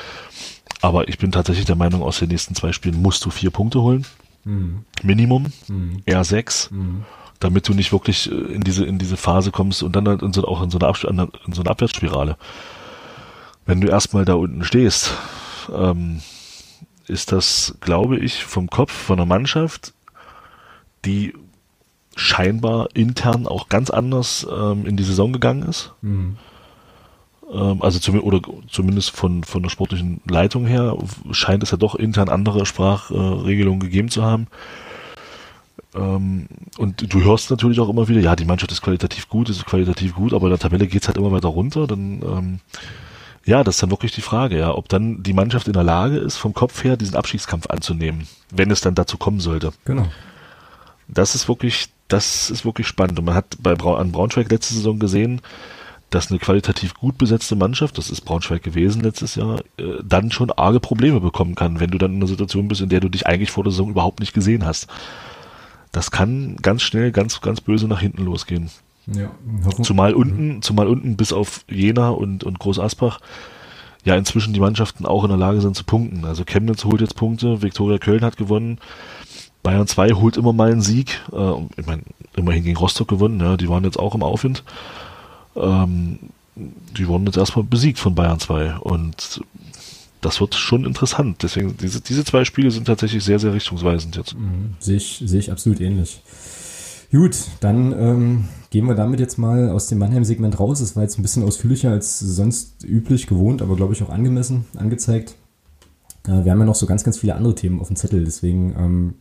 Aber ich bin tatsächlich der Meinung, aus den nächsten zwei Spielen musst du vier Punkte holen. Mhm. Minimum. Mhm. Eher sechs. Mhm. Damit du nicht wirklich äh, in diese, in diese Phase kommst und dann halt in so, auch in so, eine in so eine Abwärtsspirale. Wenn du erstmal da unten stehst, ähm, ist das, glaube ich, vom Kopf von der Mannschaft, die scheinbar intern auch ganz anders ähm, in die Saison gegangen ist. Mhm. Ähm, also zum, oder zumindest von, von der sportlichen Leitung her scheint es ja doch intern andere Sprachregelungen gegeben zu haben. Ähm, und du hörst natürlich auch immer wieder, ja, die Mannschaft ist qualitativ gut, ist qualitativ gut, aber in der Tabelle geht's halt immer weiter runter. Dann ähm, ja, das ist dann wirklich die Frage, ja, ob dann die Mannschaft in der Lage ist, vom Kopf her diesen Abschiedskampf anzunehmen, wenn es dann dazu kommen sollte. Genau. Das ist wirklich, das ist wirklich spannend. Und man hat bei Braun, an Braunschweig letzte Saison gesehen, dass eine qualitativ gut besetzte Mannschaft, das ist Braunschweig gewesen letztes Jahr, äh, dann schon arge Probleme bekommen kann, wenn du dann in einer Situation bist, in der du dich eigentlich vor der Saison überhaupt nicht gesehen hast. Das kann ganz schnell, ganz, ganz böse nach hinten losgehen. Ja, zumal unten, mhm. zumal unten bis auf Jena und, und Groß Asbach ja inzwischen die Mannschaften auch in der Lage sind zu punkten. Also Chemnitz holt jetzt Punkte, Viktoria Köln hat gewonnen, Bayern 2 holt immer mal einen Sieg, äh, ich meine, immerhin gegen Rostock gewonnen, ja, die waren jetzt auch im Aufwind. Ähm, die wurden jetzt erstmal besiegt von Bayern 2 und das wird schon interessant. Deswegen, diese, diese zwei Spiele sind tatsächlich sehr, sehr richtungsweisend jetzt. Mhm, sehe ich, sehe ich absolut ähnlich. Gut, dann ähm, gehen wir damit jetzt mal aus dem Mannheim-Segment raus. Es war jetzt ein bisschen ausführlicher als sonst üblich gewohnt, aber glaube ich auch angemessen angezeigt. Äh, wir haben ja noch so ganz, ganz viele andere Themen auf dem Zettel, deswegen ähm,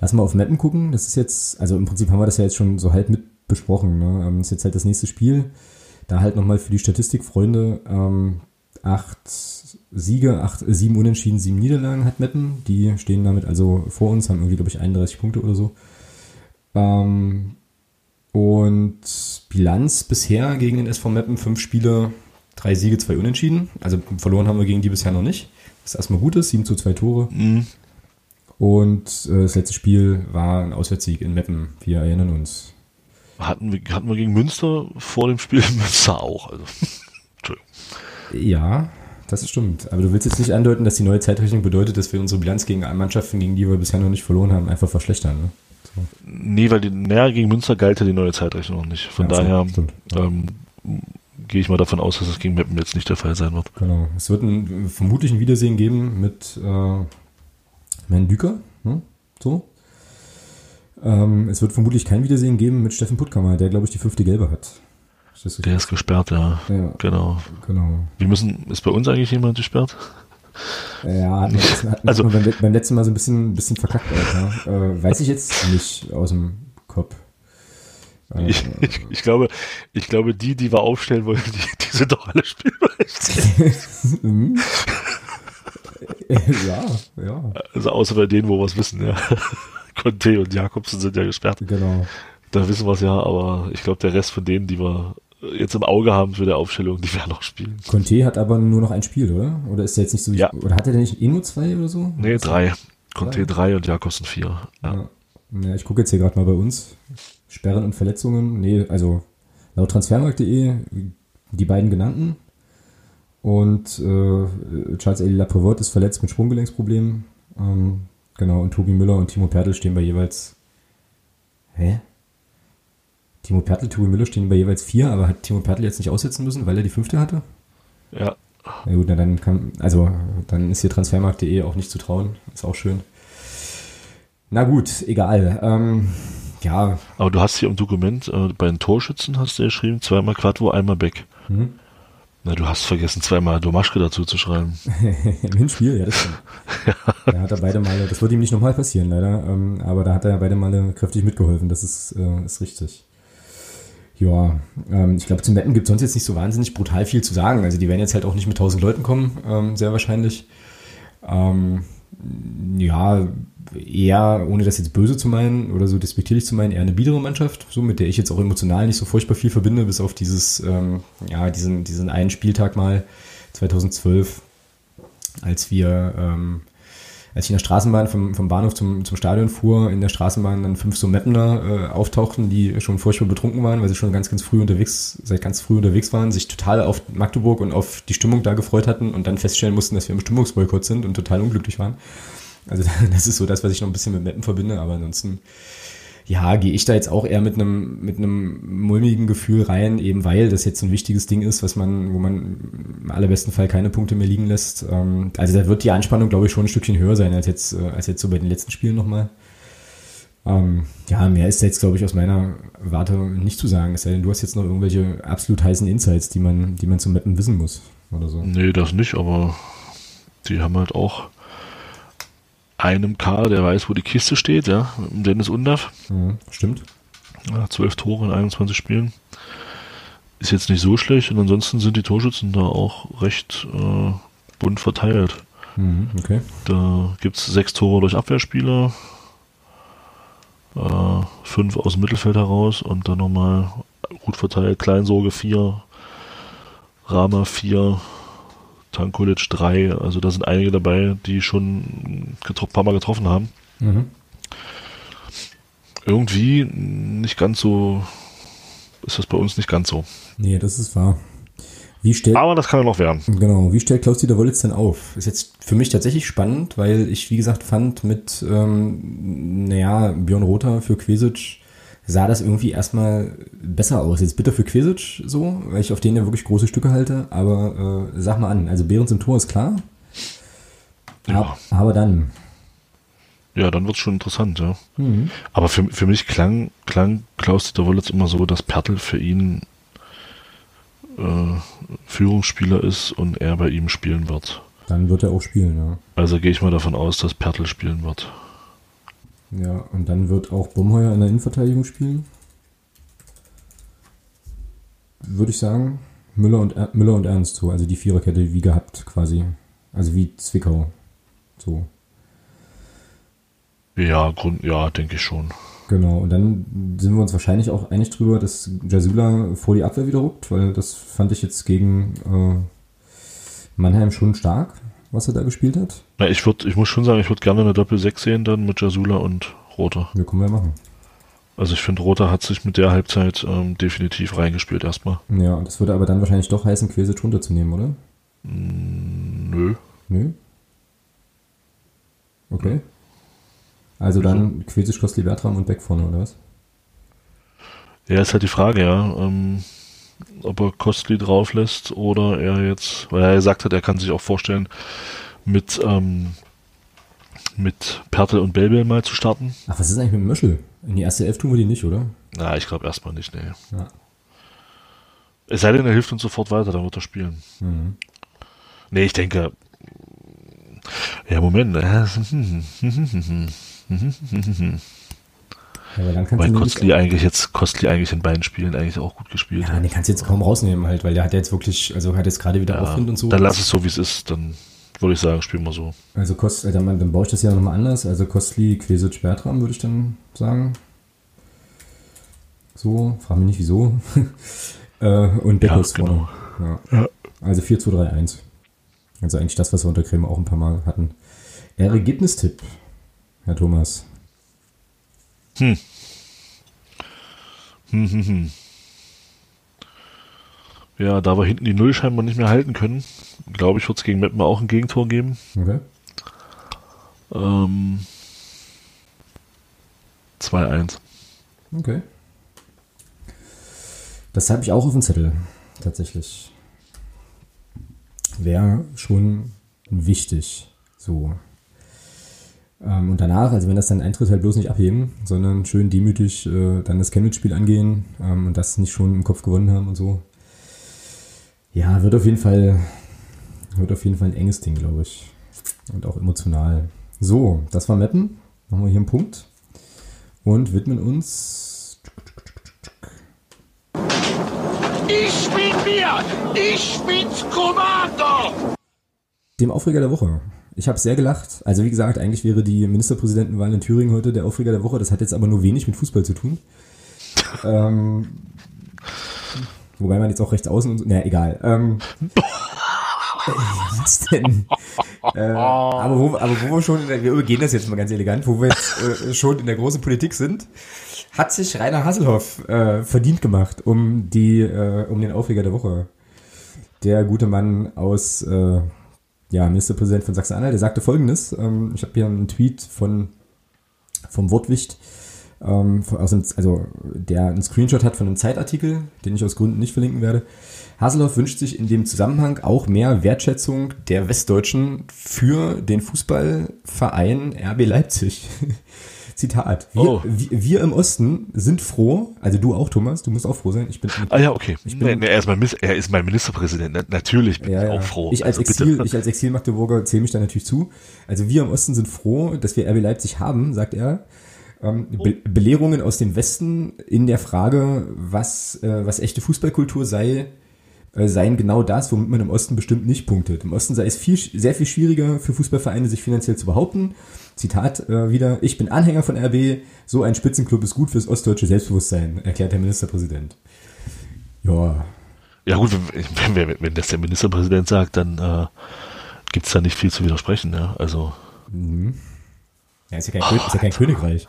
lassen wir auf Mappen gucken. Das ist jetzt, also im Prinzip haben wir das ja jetzt schon so halb mit besprochen. Ne? Ähm, ist jetzt halt das nächste Spiel. Da halt nochmal für die Statistikfreunde ähm, acht Siege, acht, äh, sieben Unentschieden, sieben Niederlagen hat Meppen. Die stehen damit also vor uns, haben irgendwie, glaube ich, 31 Punkte oder so. Ähm, und Bilanz bisher gegen den SV Meppen, fünf Spiele, drei Siege, zwei Unentschieden. Also verloren haben wir gegen die bisher noch nicht. Was erstmal gut ist, 7 zu 2 Tore. Mhm. Und äh, das letzte Spiel war ein Auswärtssieg in Meppen. Wir erinnern uns. Hatten wir, hatten wir gegen Münster vor dem Spiel Münster auch. Also. Ja, das stimmt. Aber du willst jetzt nicht andeuten, dass die neue Zeitrechnung bedeutet, dass wir unsere Bilanz gegen Mannschaften, gegen die wir bisher noch nicht verloren haben, einfach verschlechtern. Ne? Nee, weil die, naja, gegen Münster galt ja die neue Zeitrechnung noch nicht. Von ja, daher ähm, gehe ich mal davon aus, dass es gegen Meppen jetzt nicht der Fall sein wird. Genau. Es wird ein, vermutlich ein Wiedersehen geben mit äh, Herrn Düker. Ne? So. Ähm, es wird vermutlich kein Wiedersehen geben mit Steffen Puttkammer, der, glaube ich, die fünfte Gelbe hat. Ist der ist gesperrt, ja. ja. Genau. genau. Wir müssen, ist bei uns eigentlich jemand gesperrt? Ja, hat, hat also, beim, beim, letzten Mal so ein bisschen, bisschen verkackt, Alter. Äh, weiß ich jetzt nicht aus dem Kopf. Äh, ich, ich, ich, glaube, ich glaube, die, die wir aufstellen wollen, die, die sind doch alle spielberechtigt. Mhm. ja, ja. Also außer bei denen, wo wir es wissen, ja. Conte und Jakobsen sind ja gesperrt. Genau. Da wissen wir es ja, aber ich glaube, der Rest von denen, die wir jetzt im Auge haben für der Aufstellung, die werden auch spielen. Conte hat aber nur noch ein Spiel, oder? Oder ist der jetzt nicht so wie, Ja. oder hat er denn nicht eh nur zwei oder so? Nee, drei. Conte drei und Jakobsen vier. Ja. Ja. ja ich gucke jetzt hier gerade mal bei uns. Sperren und Verletzungen. Nee, also laut transfermarkt.de die beiden genannten. Und äh, Charles Eli Laprevotte ist verletzt mit Sprunggelenksproblemen. Ähm, genau, und Tobi Müller und Timo Pertl stehen bei jeweils. Hä? Timo Pertl, Tobi Müller stehen bei jeweils vier, aber hat Timo Pertl jetzt nicht aussetzen müssen, weil er die fünfte hatte? ja. Na gut, na dann kann, also dann ist hier transfermarkt.de auch nicht zu trauen. Ist auch schön. Na gut, egal. Ähm, ja, Aber du hast hier im Dokument, äh, bei den Torschützen hast du ja geschrieben, zweimal Quadvo, einmal Beck. Hm? Na, du hast vergessen, zweimal Domaschke dazu zu schreiben. im Hinspiel, ja, das stimmt. Da hat er beide Male, das wird ihm nicht nochmal passieren, leider, ähm, aber da hat er beide Male kräftig mitgeholfen, das ist, äh, ist richtig. Ja, ähm, ich glaube, zum Wetten gibt es sonst jetzt nicht so wahnsinnig brutal viel zu sagen. Also die werden jetzt halt auch nicht mit 1000 Leuten kommen, ähm, sehr wahrscheinlich. Ähm, ja, eher, ohne das jetzt böse zu meinen oder so despektierlich zu meinen, eher eine biedere Mannschaft, so mit der ich jetzt auch emotional nicht so furchtbar viel verbinde, bis auf dieses, ähm, ja, diesen, diesen einen Spieltag mal 2012, als wir, ähm, als ich in der Straßenbahn vom, vom Bahnhof zum, zum Stadion fuhr, in der Straßenbahn dann fünf so Mappener äh, auftauchten, die schon furchtbar betrunken waren, weil sie schon ganz, ganz früh unterwegs, seit ganz früh unterwegs waren, sich total auf Magdeburg und auf die Stimmung da gefreut hatten und dann feststellen mussten, dass wir im Stimmungsboykott sind und total unglücklich waren. Also das ist so das, was ich noch ein bisschen mit Mappen verbinde, aber ansonsten, ja, gehe ich da jetzt auch eher mit einem, mit einem mulmigen Gefühl rein, eben weil das jetzt so ein wichtiges Ding ist, was man, wo man im allerbesten Fall keine Punkte mehr liegen lässt. Ähm, Also da wird die Anspannung, glaube ich, schon ein Stückchen höher sein als jetzt, äh, als jetzt so bei den letzten Spielen nochmal. Ähm, ja, mehr ist jetzt, glaube ich, aus meiner Warte nicht zu sagen. Es sei denn, du hast jetzt noch irgendwelche absolut heißen Insights, die man, die man zum Mappen wissen muss oder so. Nee, das nicht, aber die haben halt auch einem Kader, der weiß, wo die Kiste steht, ja, mit Dennis Undaff. Mhm, stimmt. Ja, 12 Tore in 21 Spielen. Ist jetzt nicht so schlecht und ansonsten sind die Torschützen da auch recht äh, bunt verteilt. Mhm, okay. Da gibt es sechs Tore durch Abwehrspieler, äh, fünf aus dem Mittelfeld heraus und dann nochmal gut verteilt Kleinsorge vier, Rama vier, Tankulic drei. Also da sind einige dabei, die schon ein paar Mal getroffen haben. Mhm. Irgendwie nicht ganz so, ist das bei uns nicht ganz so. Nee, das ist wahr. Wie stellt, Aber das kann ja noch werden. genau, wie stellt Klaus-Dieter Wollitz denn auf? Ist jetzt für mich tatsächlich spannend, weil ich, wie gesagt, fand mit, ähm, naja, Björn Rother für Quesic sah das irgendwie erstmal besser aus. Jetzt bitte für Quesic so, weil ich auf den ja wirklich große Stücke halte, aber äh, sag mal an, also Behrens im Tor ist klar. Ja. Ab- Aber dann. Ja, dann wird's schon interessant, ja. Mhm. Aber für, für mich klang, klang Klaus-Dieter Wollitz immer so, dass Pertl für ihn äh, Führungsspieler ist und er bei ihm spielen wird. Dann wird er auch spielen, ja. Also gehe ich mal davon aus, dass Pertl spielen wird. Ja, und dann wird auch Bumheuer in der Innenverteidigung spielen. Würde ich sagen. Müller und, Er- Müller und Ernst, so, also die Viererkette wie gehabt quasi. Also wie Zwickau. So. Ja, Grund, ja, denke ich schon. Genau, und dann sind wir uns wahrscheinlich auch einig drüber, dass Jasula vor die Abwehr wieder ruckt, weil das fand ich jetzt gegen äh, Mannheim schon stark, was er da gespielt hat. Na, ich würde, ich muss schon sagen, ich würde gerne eine Doppel-6 sehen dann mit Jasula und Rother. Wir können wir machen. Also ich finde, Rother hat sich mit der Halbzeit ähm, definitiv reingespielt erstmal. Ja, das würde aber dann wahrscheinlich doch heißen, Quesic runterzunehmen, oder? Nö. Nö. Okay. Also dann Quesic, Kostli, Bertram und Beck vorne, oder was? Ja, ist halt die Frage, ja, ähm, ob er Kostli drauf lässt oder er jetzt, weil er gesagt hat, er kann sich auch vorstellen, mit, ähm, mit Pertel und Belbel mal zu starten. Ach, was ist eigentlich mit Möschel? In die erste Elf tun wir die nicht, oder? Na, ich glaube erstmal nicht, nee. Ja. Es sei denn, er hilft uns sofort weiter, dann wird er spielen. Mhm. Nee, ich denke. Ja, Moment. Ja, aber dann kannst Weil Kostli eigentlich jetzt, Kostli eigentlich in beiden Spielen eigentlich auch gut gespielt Ja, hat. den kannst du jetzt kaum rausnehmen halt, weil der hat jetzt wirklich, also hat jetzt gerade wieder Ja, Aufwind und so. Dann lass es so, wie es ist, dann würde ich sagen, spielen wir so. Also Kost, äh, dann, dann baue ich das ja nochmal anders. Also Kostli, Quesic, Bertram würde ich dann sagen. So, frage mich nicht wieso. äh, und Beckles ja, genau. Ja. Ja. Also 4, 2, 3, 1. Also eigentlich das, was wir unter Creme auch ein paar Mal hatten. Ergebnistipp, Herr Thomas. Hm. Hm, hm, hm. Ja, da wir hinten die Null scheinbar nicht mehr halten können, glaube ich, wird es gegen Meppen auch ein Gegentor geben. Okay. Ähm, 2-1. Okay. Das habe ich auch auf dem Zettel, tatsächlich. Wäre schon wichtig, so. Ähm, und danach, also wenn das dann eintritt, halt bloß nicht abheben, sondern schön demütig äh, dann das Chemnitz-Spiel angehen ähm, und das nicht schon im Kopf gewonnen haben und so. Ja, wird auf jeden Fall, wird auf jeden Fall ein enges Ding, glaube ich. Und auch emotional. So, das war Mappen. Machen wir hier einen Punkt. Und widmen uns. Ich bin mir! Ich bin's Kommando! Dem Aufreger der Woche. Ich habe sehr gelacht. Also wie gesagt, eigentlich wäre die Ministerpräsidentenwahl in Thüringen heute der Aufreger der Woche. Das hat jetzt aber nur wenig mit Fußball zu tun. ähm, Wobei man jetzt auch rechts außen und so, naja, egal. Ähm, was denn? äh, aber, wo, aber wo wir schon, wir übergehen das jetzt mal ganz elegant, wo wir jetzt äh, schon in der großen Politik sind, hat sich Rainer Hasselhoff äh, verdient gemacht um die, äh, um den Aufreger der Woche. Der gute Mann aus, äh, ja, Ministerpräsident von Sachsen-Anhalt, der sagte folgendes, ähm, ich habe hier einen Tweet von, vom Wortwicht, ähm, aus einem, also der einen Screenshot hat von einem Zeitartikel, den ich aus Gründen nicht verlinken werde. Haseloff wünscht sich in dem Zusammenhang auch mehr Wertschätzung der Westdeutschen für den Fußballverein RB Leipzig. Zitat. Wir, oh. wir, wir, im Osten sind froh, also du auch, Thomas, du musst auch froh sein. Ich bin ah ja, okay. Ich bin, nee, er, ist mein, er ist mein Ministerpräsident. Natürlich bin ja, ich auch froh. Ich als, also Exil, ich als Exil-Magdeburger zähle mich da natürlich zu. Also wir im Osten sind froh, dass wir RB Leipzig haben, sagt er ähm, Be Belehrungen aus dem Westen in der Frage, was, äh, was echte Fußballkultur sei, äh, seien genau das, womit man im Osten bestimmt nicht punktet. Im Osten sei es viel, sehr viel schwieriger für Fußballvereine, sich finanziell zu behaupten. Zitat äh, wieder, ich bin Anhänger von RB, so ein Spitzenclub ist gut fürs ostdeutsche Selbstbewusstsein, erklärt der Ministerpräsident. Ja. Ja gut, wenn, wenn, wenn das der Ministerpräsident sagt, dann äh, gibt es da nicht viel zu widersprechen. Ja? Also. Mhm. Ja, ist ja kein, oh, ist ja kein Königreich.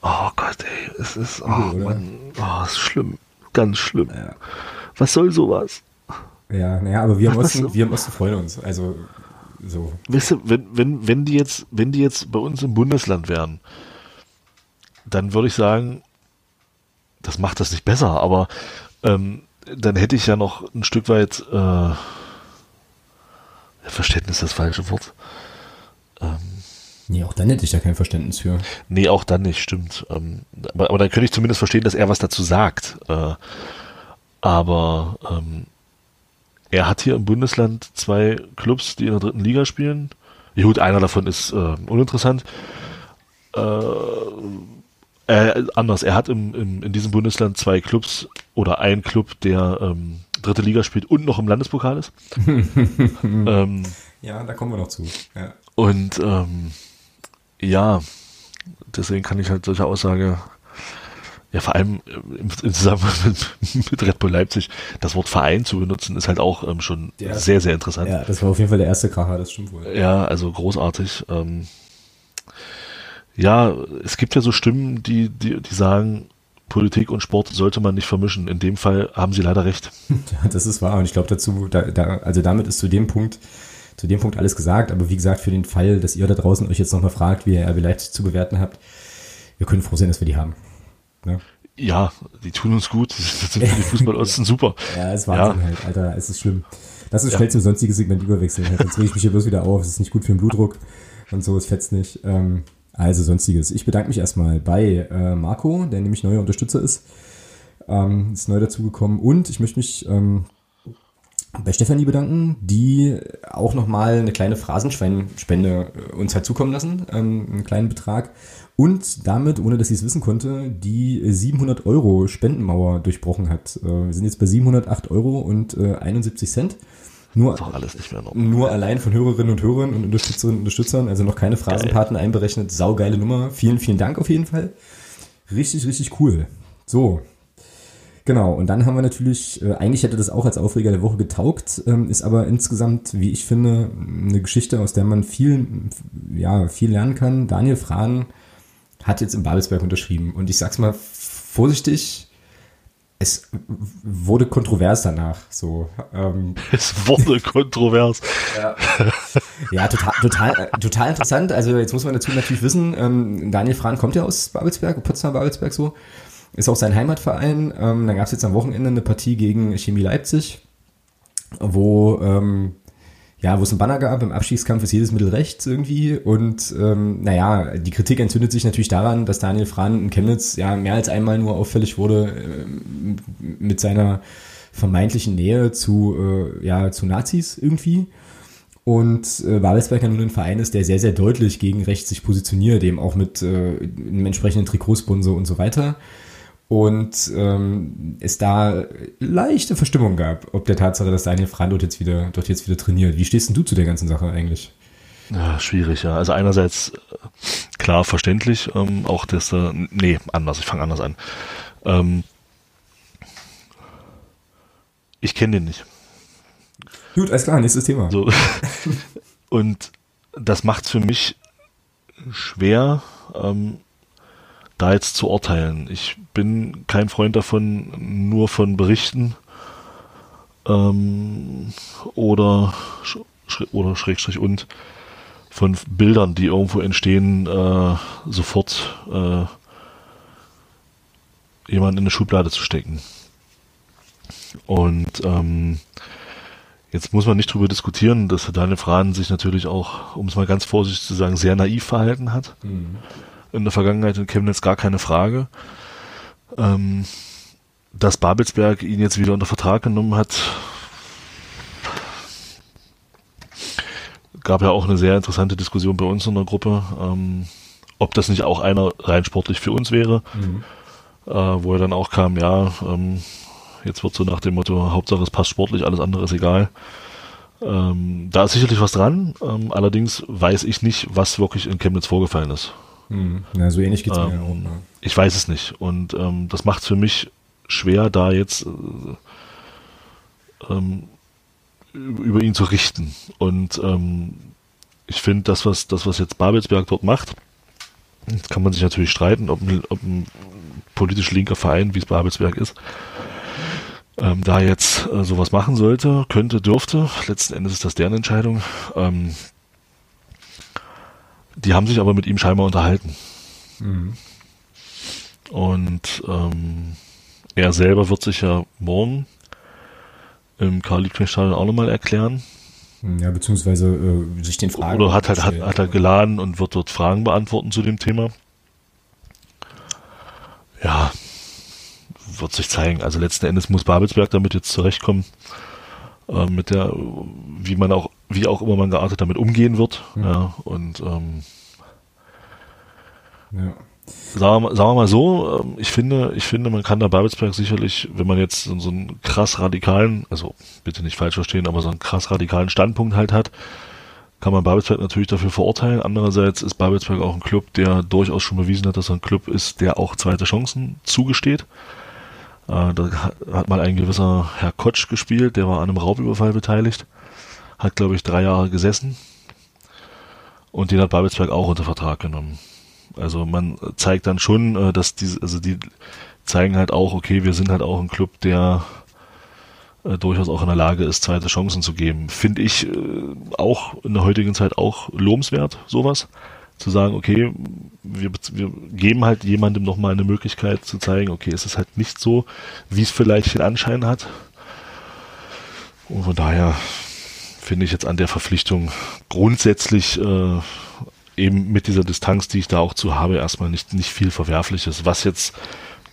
Oh Gott, ey, es ist, oh, Mann, oh, ist schlimm, ganz schlimm. Ja. Was soll sowas? Ja, naja, aber wir im, Osten, wir im Osten freuen uns. Also, so. Weißt du, wenn, wenn, wenn die jetzt, wenn die jetzt bei uns im Bundesland wären, dann würde ich sagen, das macht das nicht besser, aber ähm, dann hätte ich ja noch ein Stück weit äh, Verständnis ist das falsche Wort. Ähm, Nee, auch dann hätte ich da kein Verständnis für. Nee, auch dann nicht, stimmt. Ähm, aber, aber dann könnte ich zumindest verstehen, dass er was dazu sagt. Äh, aber ähm, er hat hier im Bundesland zwei Clubs, die in der dritten Liga spielen. Gut, einer davon ist äh, uninteressant. Äh, äh, anders, er hat im, im, in diesem Bundesland zwei Clubs oder ein Club, der ähm, dritte Liga spielt und noch im Landespokal ist. ähm, ja, da kommen wir noch zu. Ja. Und ähm, ja, deswegen kann ich halt solche Aussage, ja vor allem im, im Zusammenhang mit, mit, Red Bull Leipzig, das Wort Verein zu benutzen, ist halt auch ähm, schon ja, sehr, sehr interessant. Ja, das war auf jeden Fall der erste Kracher, das stimmt wohl. Ja, also großartig. Ähm, ja, es gibt ja so Stimmen, die, die, die sagen, Politik und Sport sollte man nicht vermischen. In dem Fall haben sie leider recht. Ja, das ist wahr. Und ich glaube dazu, da, da, also damit ist zu dem Punkt, zu dem Punkt alles gesagt. Aber wie gesagt, für den Fall, dass ihr da draußen euch jetzt nochmal fragt, wie ihr RB Leipzig zu bewerten habt, wir können froh sein, dass wir die haben. Ne? Ja, die tun uns gut. Das sind für die Fußballosten super. Ja, es war ja. halt, Alter, es ist schlimm. Lass uns ja. schnell zum sonstigen Segment überwechseln. Halt. Sonst rege ich mich hier bloß wieder auf. Es ist nicht gut für den Blutdruck und so, es fetzt nicht. Ähm, also sonstiges. Ich bedanke mich erstmal bei äh, Marco, der nämlich neuer Unterstützer ist. Ähm, ist neu dazugekommen. Und ich möchte mich ähm, bei Stefanie bedanken, die auch nochmal eine kleine Phrasenschweinspende äh, uns hat zukommen lassen, ähm, einen kleinen Betrag. Und damit, ohne dass sie es wissen konnte, die 700 Euro Spendenmauer durchbrochen hat. Äh, wir sind jetzt bei 708 Euro und 71 äh, Cent. Nur, nur allein von Hörerinnen und Hörern und Unterstützerinnen und Unterstützern, also noch keine Phrasenpaten einberechnet. Saugeile Nummer. Vielen, vielen Dank auf jeden Fall. Richtig, richtig cool. So. Genau, und dann haben wir natürlich, äh, eigentlich hätte das auch als Aufreger der Woche getaugt, ähm, ist aber insgesamt, wie ich finde, eine Geschichte, aus der man viel, ja, viel lernen kann. Daniel Frahn hat jetzt in Babelsberg unterschrieben und ich sag's mal vorsichtig, es wurde kontrovers danach. So, ähm, Es wurde kontrovers. ja, total, total, äh, total interessant. Also jetzt muss man dazu natürlich wissen, ähm, Daniel Frahn kommt ja aus Babelsberg, Potsdam-Babelsberg so, ist auch sein Heimatverein. Ähm, dann gab es jetzt am Wochenende eine Partie gegen Chemie Leipzig, wo ähm, ja, wo es einen Banner gab, im Abstiegskampf ist jedes Mittel rechts irgendwie. Und ähm, naja, die Kritik entzündet sich natürlich daran, dass Daniel Frahn in Chemnitz ja mehr als einmal nur auffällig wurde ähm, mit seiner vermeintlichen Nähe zu, äh, ja, zu Nazis irgendwie. Und äh, Babelsberg ja nun ein Verein ist, der sehr, sehr deutlich gegen rechts sich positioniert, eben auch mit äh, einem entsprechenden Trikotsponsor und so weiter. Und ähm, es da leichte Verstimmung gab, ob der Tatsache, dass Daniel Frahn dort jetzt wieder, dort jetzt wieder trainiert. Wie stehst denn du zu der ganzen Sache eigentlich? Ja, schwierig, ja. Also einerseits äh, klar verständlich, ähm, auch dass äh, nee, anders, ich fange anders an. Ähm, ich kenne den nicht. Gut, alles klar, nächstes Thema. So. Und das macht es für mich schwer, ähm, da jetzt zu urteilen. Ich bin kein Freund davon, nur von Berichten ähm, oder, oder Schrägstrich und von Bildern, die irgendwo entstehen, äh, sofort äh, jemanden in eine Schublade zu stecken. Und ähm, jetzt muss man nicht drüber diskutieren, dass Daniel Frahn sich natürlich auch, um es mal ganz vorsichtig zu sagen, sehr naiv verhalten hat. Mhm. In der Vergangenheit in Chemnitz gar keine Frage. Ähm, dass Babelsberg ihn jetzt wieder unter Vertrag genommen hat, gab ja auch eine sehr interessante Diskussion bei uns in der Gruppe, ähm, ob das nicht auch einer rein sportlich für uns wäre, Mhm. äh, wo er dann auch kam, ja, ähm, jetzt wird so nach dem Motto, Hauptsache es passt sportlich, alles andere ist egal. Ähm, da ist sicherlich was dran, ähm, allerdings weiß ich nicht, was wirklich in Chemnitz vorgefallen ist. Mhm. Ja, so ähnlich geht's mir Ähm, auch. ne? Ich weiß es nicht. Und ähm, das macht es für mich schwer, da jetzt äh, ähm, über ihn zu richten. Und ähm, ich finde, das was, das, was jetzt Babelsberg dort macht, jetzt kann man sich natürlich streiten, ob ein, ob ein politisch linker Verein, wie es Babelsberg ist, ähm, da jetzt äh, sowas machen sollte, könnte, dürfte. Letzten Endes ist das deren Entscheidung. Ähm, die haben sich aber mit ihm scheinbar unterhalten. Mhm. Und ähm, er selber wird sich ja morgen im Karl-Liebknecht-Stadion auch nochmal erklären. Ja, beziehungsweise äh, sich den Fragen. Oder hat halt hat, hat er geladen und wird dort Fragen beantworten zu dem Thema. Ja, wird sich zeigen. Also letzten Endes muss Babelsberg damit jetzt zurechtkommen, äh, mit der, wie man auch, wie auch immer man geartet damit umgehen wird. Mhm. Ja, und ähm, ja. sagen wir, mal- sagen wir mal so, ähm, ich finde, ich finde, man kann da Babelsberg sicherlich, wenn man jetzt so einen krass radikalen, also bitte nicht falsch verstehen, aber so einen krass radikalen Standpunkt halt hat, kann man Babelsberg natürlich dafür verurteilen. Andererseits ist Babelsberg auch ein Club, der durchaus schon bewiesen hat, dass er ein Club ist, der auch zweite Chancen zugesteht. Äh, da hat- hat mal ein gewisser Herr Kotsch gespielt, der war an einem Raubüberfall beteiligt, hat glaube ich drei Jahre gesessen und den hat Babelsberg auch unter Vertrag genommen. Also man zeigt dann schon, äh, dass diese, also die zeigen halt auch, okay, wir sind halt auch ein Club, der äh, durchaus auch in der Lage ist, zweite Chancen zu geben. Finde ich äh, auch in der heutigen Zeit auch lobenswert, sowas. Zu sagen, okay, wir, wir geben halt jemandem nochmal eine Möglichkeit zu zeigen, okay, es ist halt nicht so, wie es vielleicht den Anschein hat. Und von daher finde ich jetzt an der Verpflichtung grundsätzlich äh, eben mit dieser Distanz, die ich da auch zu habe, erstmal nicht, nicht viel Verwerfliches. Was jetzt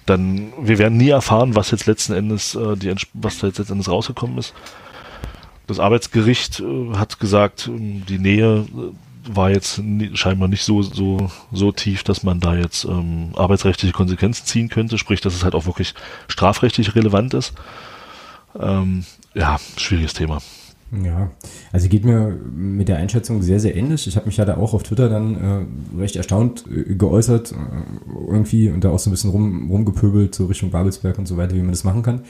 dann, wir werden nie erfahren, was jetzt letzten Endes, äh, die, was da jetzt letzten Endes rausgekommen ist. Das Arbeitsgericht äh, hat gesagt, ähm, die Nähe äh, war jetzt scheinbar nicht so, so, so tief, dass man da jetzt ähm, arbeitsrechtliche Konsequenzen ziehen könnte, sprich, dass es halt auch wirklich strafrechtlich relevant ist. Ähm, ja, schwieriges Thema. Ja, also geht mir mit der Einschätzung sehr, sehr ähnlich. Ich habe mich ja da auch auf Twitter dann äh, recht erstaunt äh, geäußert, äh, irgendwie und da auch so ein bisschen rum, rumgepöbelt, so Richtung Babelsberg und so weiter, wie man das machen kann.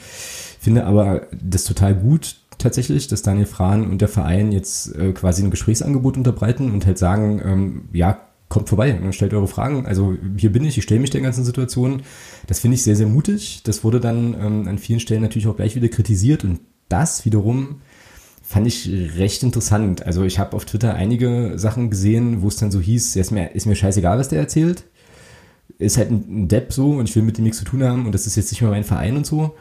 Finde aber das total gut tatsächlich, dass Daniel Frahn und der Verein jetzt äh, quasi ein Gesprächsangebot unterbreiten und halt sagen, ähm, ja, kommt vorbei und stellt eure Fragen. Also hier bin ich, ich stelle mich der ganzen Situation. Das finde ich sehr, sehr mutig. Das wurde dann ähm, an vielen Stellen natürlich auch gleich wieder kritisiert und das wiederum fand ich recht interessant. Also ich habe auf Twitter einige Sachen gesehen, wo es dann so hieß, ja, ist mir, ist mir scheißegal, was der erzählt. Ist halt ein Depp so und ich will mit dem nichts zu tun haben und das ist jetzt nicht mehr mein Verein und so.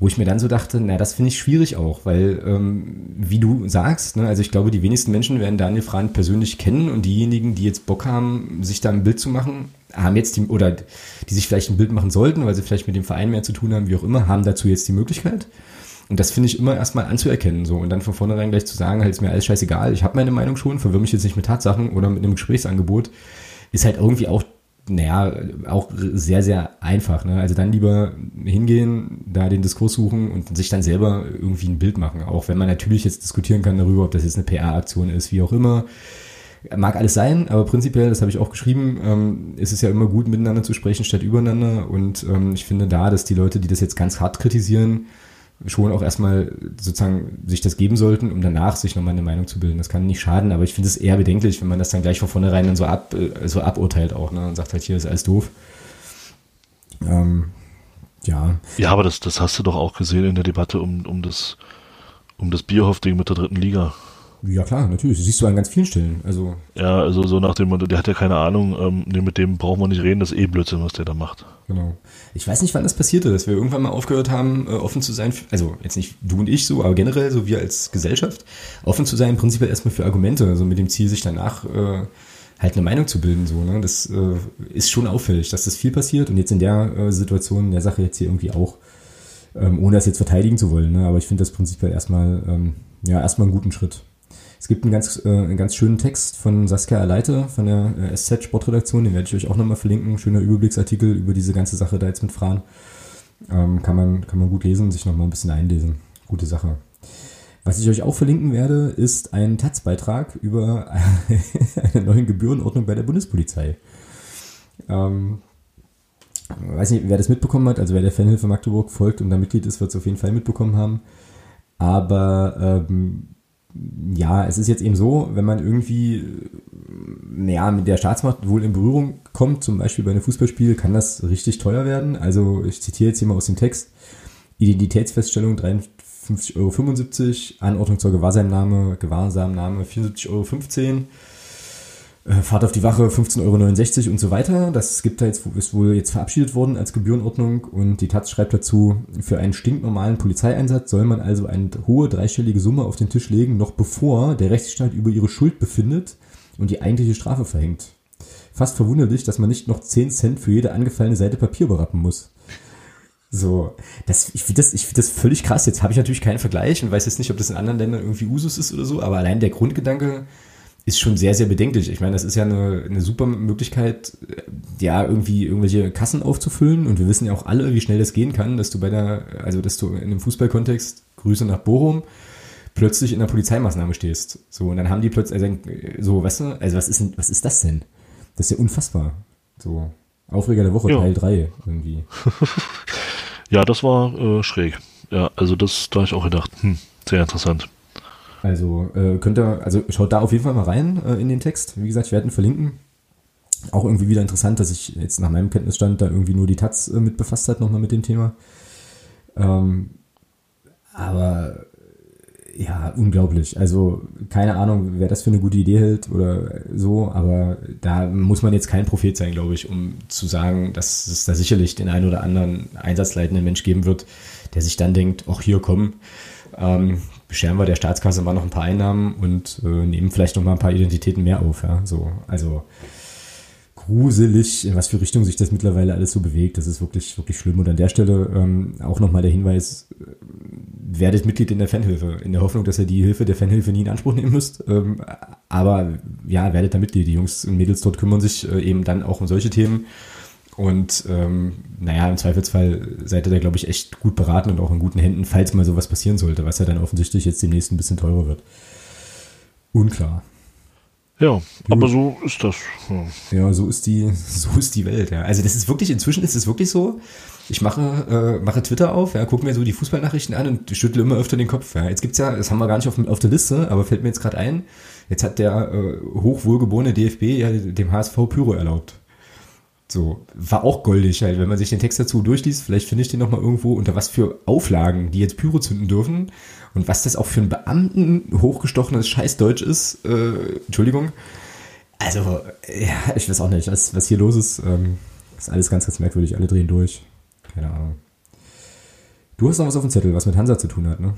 Wo ich mir dann so dachte, na, das finde ich schwierig auch, weil, ähm, wie du sagst, ne, also ich glaube, die wenigsten Menschen werden Daniel Frahn persönlich kennen und diejenigen, die jetzt Bock haben, sich da ein Bild zu machen, haben jetzt die, oder die sich vielleicht ein Bild machen sollten, weil sie vielleicht mit dem Verein mehr zu tun haben, wie auch immer, haben dazu jetzt die Möglichkeit. Und das finde ich immer erstmal anzuerkennen, so. Und dann von vornherein gleich zu sagen, halt ist mir alles scheißegal, ich habe meine Meinung schon, verwirre mich jetzt nicht mit Tatsachen oder mit einem Gesprächsangebot, ist halt irgendwie auch naja, auch sehr, sehr einfach. Ne? Also dann lieber hingehen, da den Diskurs suchen und sich dann selber irgendwie ein Bild machen. Auch wenn man natürlich jetzt diskutieren kann darüber, ob das jetzt eine PR-Aktion ist, wie auch immer. Mag alles sein, aber prinzipiell, das habe ich auch geschrieben, ähm, ist es ja immer gut, miteinander zu sprechen statt übereinander. Und ähm, ich finde da, dass die Leute, die das jetzt ganz hart kritisieren, schon auch erstmal sozusagen sich das geben sollten, um danach sich nochmal eine Meinung zu bilden. Das kann nicht schaden, aber ich finde es eher bedenklich, wenn man das dann gleich von vornherein dann so, ab, äh, so aburteilt auch ne, und sagt halt, hier ist alles doof. Ähm, ja. Ja, aber das, das hast du doch auch gesehen in der Debatte um, um das, um das Bierhoff-Ding mit der dritten Liga. Ja klar, natürlich. Das siehst du an ganz vielen Stellen. Also ja, also so nach dem Motto, der hat ja keine Ahnung, ähm, nee, mit dem brauchen wir nicht reden, das ist eh Blödsinn, was der da macht. Genau. Ich weiß nicht, wann das passierte, dass wir irgendwann mal aufgehört haben, äh, offen zu sein, für, also jetzt nicht du und ich so, aber generell so wir als Gesellschaft, offen zu sein, prinzipiell erstmal für Argumente, also mit dem Ziel, sich danach äh, halt eine Meinung zu bilden. So, ne? Das äh, ist schon auffällig, dass das viel passiert und jetzt in der äh, Situation, in der Sache jetzt hier irgendwie auch, ähm, ohne das jetzt verteidigen zu wollen, ne? aber ich finde das prinzipiell erstmal, ähm, ja, erstmal einen guten Schritt. Es gibt einen ganz, äh, einen ganz schönen Text von Saskia Aleite von der äh, SZ Sportredaktion, den werde ich euch auch nochmal verlinken. Schöner Überblicksartikel über diese ganze Sache da jetzt mit Fran. Ähm, kann, man, kann man gut lesen, sich nochmal ein bisschen einlesen. Gute Sache. Was ich euch auch verlinken werde, ist ein Taz-Beitrag über eine neue Gebührenordnung bei der Bundespolizei. Ähm, weiß nicht, wer das mitbekommen hat, also wer der Fanhilfe Magdeburg folgt und da Mitglied ist, wird es auf jeden Fall mitbekommen haben. Aber ähm, ja, es ist jetzt eben so, wenn man irgendwie ja, mit der Staatsmacht wohl in Berührung kommt, zum Beispiel bei einem Fußballspiel, kann das richtig teuer werden. Also ich zitiere jetzt hier mal aus dem Text. Identitätsfeststellung 53,75 Euro, Anordnung zur Gewahrsamnahme, Gewahrsamnahme 74,15 Euro. Äh, Fahrt auf die Wache 15,69 Euro und so weiter. Das gibt da jetzt, ist wohl jetzt verabschiedet worden als Gebührenordnung und die Taz schreibt dazu, für einen stinknormalen Polizeieinsatz soll man also eine hohe dreistellige Summe auf den Tisch legen, noch bevor der Rechtsstaat über ihre Schuld befindet und die eigentliche Strafe verhängt. Fast verwunderlich, dass man nicht noch 10 Cent für jede angefallene Seite Papier berappen muss. So, das, ich finde das, find das völlig krass. Jetzt habe ich natürlich keinen Vergleich und weiß jetzt nicht, ob das in anderen Ländern irgendwie Usus ist oder so, aber allein der Grundgedanke, ist schon sehr, sehr bedenklich. Ich meine, das ist ja eine, eine super Möglichkeit, ja, irgendwie irgendwelche Kassen aufzufüllen. Und wir wissen ja auch alle, wie schnell das gehen kann, dass du bei der, also dass du in einem Fußballkontext, Grüße nach Bochum, plötzlich in der Polizeimaßnahme stehst. So, und dann haben die plötzlich, also, so, weißt du, also was ist denn, was ist das denn? Das ist ja unfassbar. So, Aufreger der Woche, ja. Teil 3 irgendwie. ja, das war äh, schräg. Ja, also das, da habe ich auch gedacht, hm, sehr interessant. Also äh, könnt ihr, also schaut da auf jeden Fall mal rein äh, in den Text. Wie gesagt, ich werde ihn verlinken. Auch irgendwie wieder interessant, dass sich jetzt nach meinem Kenntnisstand da irgendwie nur die Taz äh, mit befasst hat, nochmal mit dem Thema. Ähm, aber ja, unglaublich. Also keine Ahnung, wer das für eine gute Idee hält oder so, aber da muss man jetzt kein Prophet sein, glaube ich, um zu sagen, dass es da sicherlich den einen oder anderen einsatzleitenden Mensch geben wird, der sich dann denkt, ach hier, komm, ähm, bescheren wir der Staatskasse mal noch ein paar Einnahmen und äh, nehmen vielleicht noch mal ein paar Identitäten mehr auf. Ja? So, also gruselig, in was für Richtung sich das mittlerweile alles so bewegt. Das ist wirklich, wirklich schlimm. Und an der Stelle ähm, auch nochmal der Hinweis, äh, werdet Mitglied in der Fanhilfe, in der Hoffnung, dass ihr die Hilfe der Fanhilfe nie in Anspruch nehmen müsst. Ähm, aber ja, werdet da Mitglied. Die Jungs und Mädels dort kümmern sich äh, eben dann auch um solche Themen. Und ähm, naja, im Zweifelsfall seid ihr da, glaube ich, echt gut beraten und auch in guten Händen, falls mal sowas passieren sollte, was ja dann offensichtlich jetzt demnächst ein bisschen teurer wird. Unklar. Ja, aber so ist das. Ja. ja, so ist die, so ist die Welt, ja. Also das ist wirklich, inzwischen ist es wirklich so, ich mache, äh, mache Twitter auf, ja, gucke mir so die Fußballnachrichten an und schüttle immer öfter den Kopf. Ja. Jetzt gibt's ja, das haben wir gar nicht auf, auf der Liste, aber fällt mir jetzt gerade ein, jetzt hat der äh, hochwohlgeborene DFB ja dem HSV Pyro erlaubt. So, war auch goldig halt, wenn man sich den Text dazu durchliest, vielleicht finde ich den nochmal irgendwo, unter was für Auflagen, die jetzt Pyro zünden dürfen und was das auch für einen Beamten hochgestochenes Scheißdeutsch ist, äh, Entschuldigung. Also, ja, ich weiß auch nicht, was, was hier los ist. Ähm, ist alles ganz, ganz merkwürdig, alle drehen durch. Keine Ahnung. Du hast noch was auf dem Zettel, was mit Hansa zu tun hat, ne?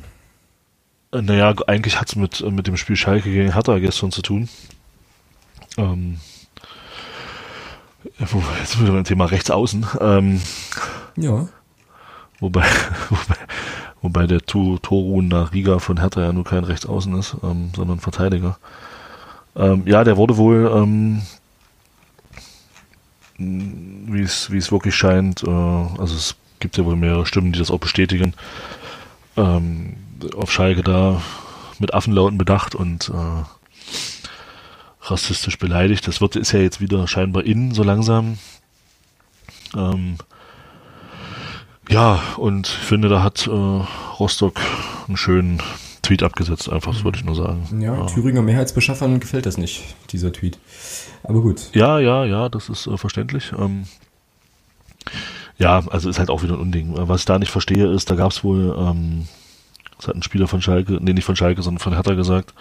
Äh, naja, eigentlich hat es mit, äh, mit dem Spiel Schalke gegen Hertha gestern zu tun. Ähm, jetzt sind wir beim Thema Rechtsaußen. Ähm, ja. Wobei, wobei, wobei der Torun nach Riga von Hertha ja nur kein Rechtsaußen ist, ähm, sondern Verteidiger. Ähm, ja, der wurde wohl, ähm, wie es wie es wirklich scheint, äh, also es gibt ja wohl mehrere Stimmen, die das auch bestätigen, ähm, auf Schalke da mit Affenlauten bedacht und äh, rassistisch beleidigt. Das wird ist ja jetzt wieder scheinbar in so langsam. Ähm, ja, und ich finde, da hat äh, Rostock einen schönen Tweet abgesetzt, einfach, das wollte ich nur sagen. Ja, ja. Thüringer Mehrheitsbeschaffern gefällt das nicht, dieser Tweet. Aber gut. Ja, ja, ja, das ist äh, verständlich. Ähm, ja, also ist halt auch wieder ein Unding. Was ich da nicht verstehe, ist, da gab es wohl, ähm, das hat ein Spieler von Schalke, nee, nicht von Schalke, sondern von Hertha gesagt,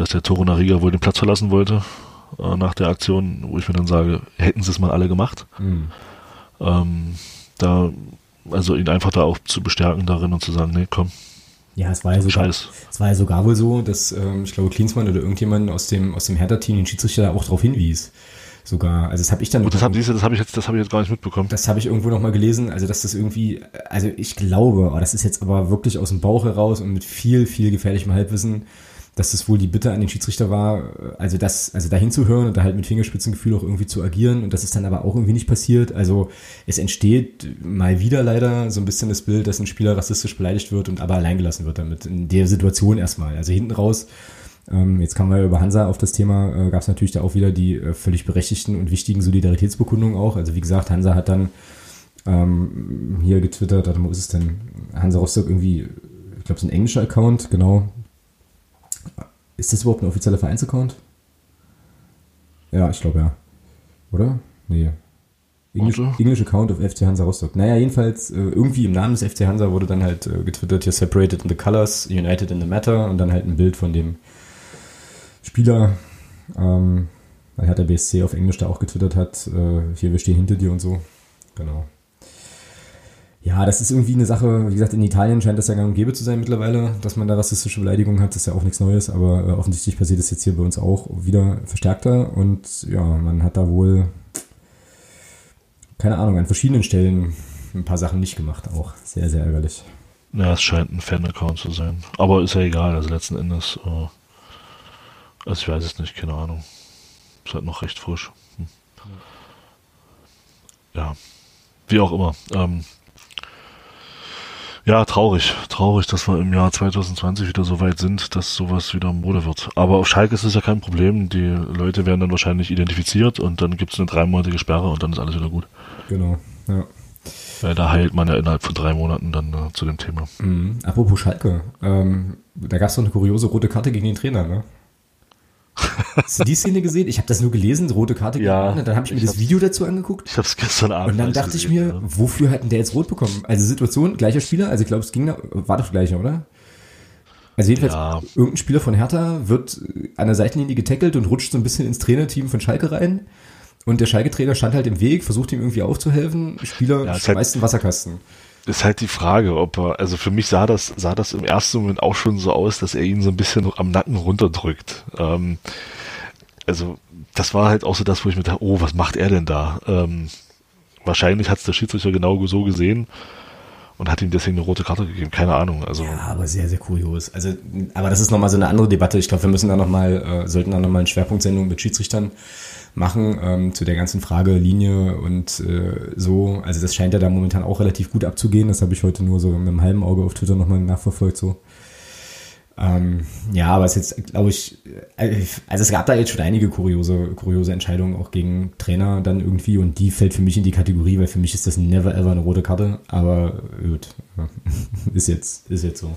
dass der Toro Nariga wohl den Platz verlassen wollte äh, nach der Aktion, wo ich mir dann sage, hätten sie es mal alle gemacht. Mhm. Ähm, da, also ihn einfach da auch zu bestärken darin und zu sagen, nee, komm. Ja, es war ja sogar, es war ja sogar wohl so, dass ähm, ich glaube Klinsmann oder irgendjemand aus dem aus dem Hertha-Team den Schiedsrichter auch darauf hinwies. Sogar, also das habe ich dann. Und das habe das hab ich jetzt, das habe ich jetzt gar nicht mitbekommen. Das habe ich irgendwo noch mal gelesen. Also dass das irgendwie, also ich glaube, aber das ist jetzt aber wirklich aus dem Bauch heraus und mit viel viel gefährlichem Halbwissen dass das wohl die Bitte an den Schiedsrichter war, also das, also da hinzuhören und da halt mit Fingerspitzengefühl auch irgendwie zu agieren und das ist dann aber auch irgendwie nicht passiert. Also es entsteht mal wieder leider so ein bisschen das Bild, dass ein Spieler rassistisch beleidigt wird und aber alleingelassen wird damit. In der Situation erstmal. Also hinten raus, ähm, jetzt kamen wir über Hansa auf das Thema, äh, gab es natürlich da auch wieder die äh, völlig berechtigten und wichtigen Solidaritätsbekundungen auch. Also wie gesagt, Hansa hat dann ähm, hier getwittert, warte, wo ist es denn? Hansa Rostock irgendwie, ich glaube, es ist ein englischer Account, genau, ist das überhaupt ein offizieller Vereinsaccount? Ja, ich glaube ja. Oder? Nee. English, English Account of FC Hansa Rostock. Naja, jedenfalls, äh, irgendwie im Namen des FC Hansa wurde dann halt äh, getwittert, hier separated in the colors, united in the matter und dann halt ein Bild von dem Spieler, ähm, weil hat der BSC auf Englisch da auch getwittert hat, äh, hier, wir stehen hinter dir und so. Genau. Ja, das ist irgendwie eine Sache, wie gesagt, in Italien scheint das ja gang und gäbe zu sein mittlerweile, dass man da rassistische Beleidigungen hat, das ist ja auch nichts Neues, aber äh, offensichtlich passiert das jetzt hier bei uns auch wieder verstärkter und ja, man hat da wohl, keine Ahnung, an verschiedenen Stellen ein paar Sachen nicht gemacht, auch sehr, sehr ärgerlich. Ja, es scheint ein Fan-Account zu sein, aber ist ja egal, also letzten Endes, äh, also ich weiß es nicht, keine Ahnung, ist halt noch recht frisch. Hm. Ja, wie auch immer, ähm, ja, traurig. Traurig, dass wir im Jahr 2020 wieder so weit sind, dass sowas wieder Mode wird. Aber auf Schalke ist es ja kein Problem. Die Leute werden dann wahrscheinlich identifiziert und dann gibt es eine dreimonatige Sperre und dann ist alles wieder gut. Genau, ja. Weil da heilt man ja innerhalb von drei Monaten dann äh, zu dem Thema. Mhm. Apropos Schalke, ähm, da gab es doch eine kuriose rote Karte gegen den Trainer, ne? Hast du die Szene gesehen? Ich habe das nur gelesen, rote Karte. Ja. Dann habe ich mir das Video dazu angeguckt. Ich habe es gestern Abend. Und dann dachte ich mir, ja. wofür hat denn der jetzt rot bekommen? Also Situation, gleicher Spieler, also ich glaube, es ging da, war doch gleicher, oder? Also jedenfalls, ja. irgendein Spieler von Hertha wird an der Seitenlinie getackelt und rutscht so ein bisschen ins Trainerteam von Schalke rein. Und der Schalke-Trainer stand halt im Weg, versucht ihm irgendwie aufzuhelfen. Spieler ja, schmeißt halt, einen Wasserkasten ist halt die Frage, ob er, also für mich sah das, sah das im ersten Moment auch schon so aus, dass er ihn so ein bisschen am Nacken runterdrückt. Ähm, also das war halt auch so das, wo ich mir dachte, oh, was macht er denn da? Ähm, wahrscheinlich hat es der Schiedsrichter genau so gesehen und hat ihm deswegen eine rote Karte gegeben. Keine Ahnung. Also Ja, aber sehr, sehr kurios. Also, aber das ist nochmal so eine andere Debatte. Ich glaube, wir müssen da nochmal, äh, sollten da nochmal eine Schwerpunktsendung mit Schiedsrichtern machen, ähm, zu der ganzen Frage Linie und äh, so. Also das scheint ja da momentan auch relativ gut abzugehen. Das habe ich heute nur so mit einem halben Auge auf Twitter nochmal nachverfolgt so. Ähm, ja, aber es jetzt, glaube ich, äh, also es gab da jetzt schon einige kuriose, kuriose Entscheidungen auch gegen Trainer dann irgendwie und die fällt für mich in die Kategorie, weil für mich ist das never ever eine rote Karte, aber gut, ist jetzt, ist jetzt so.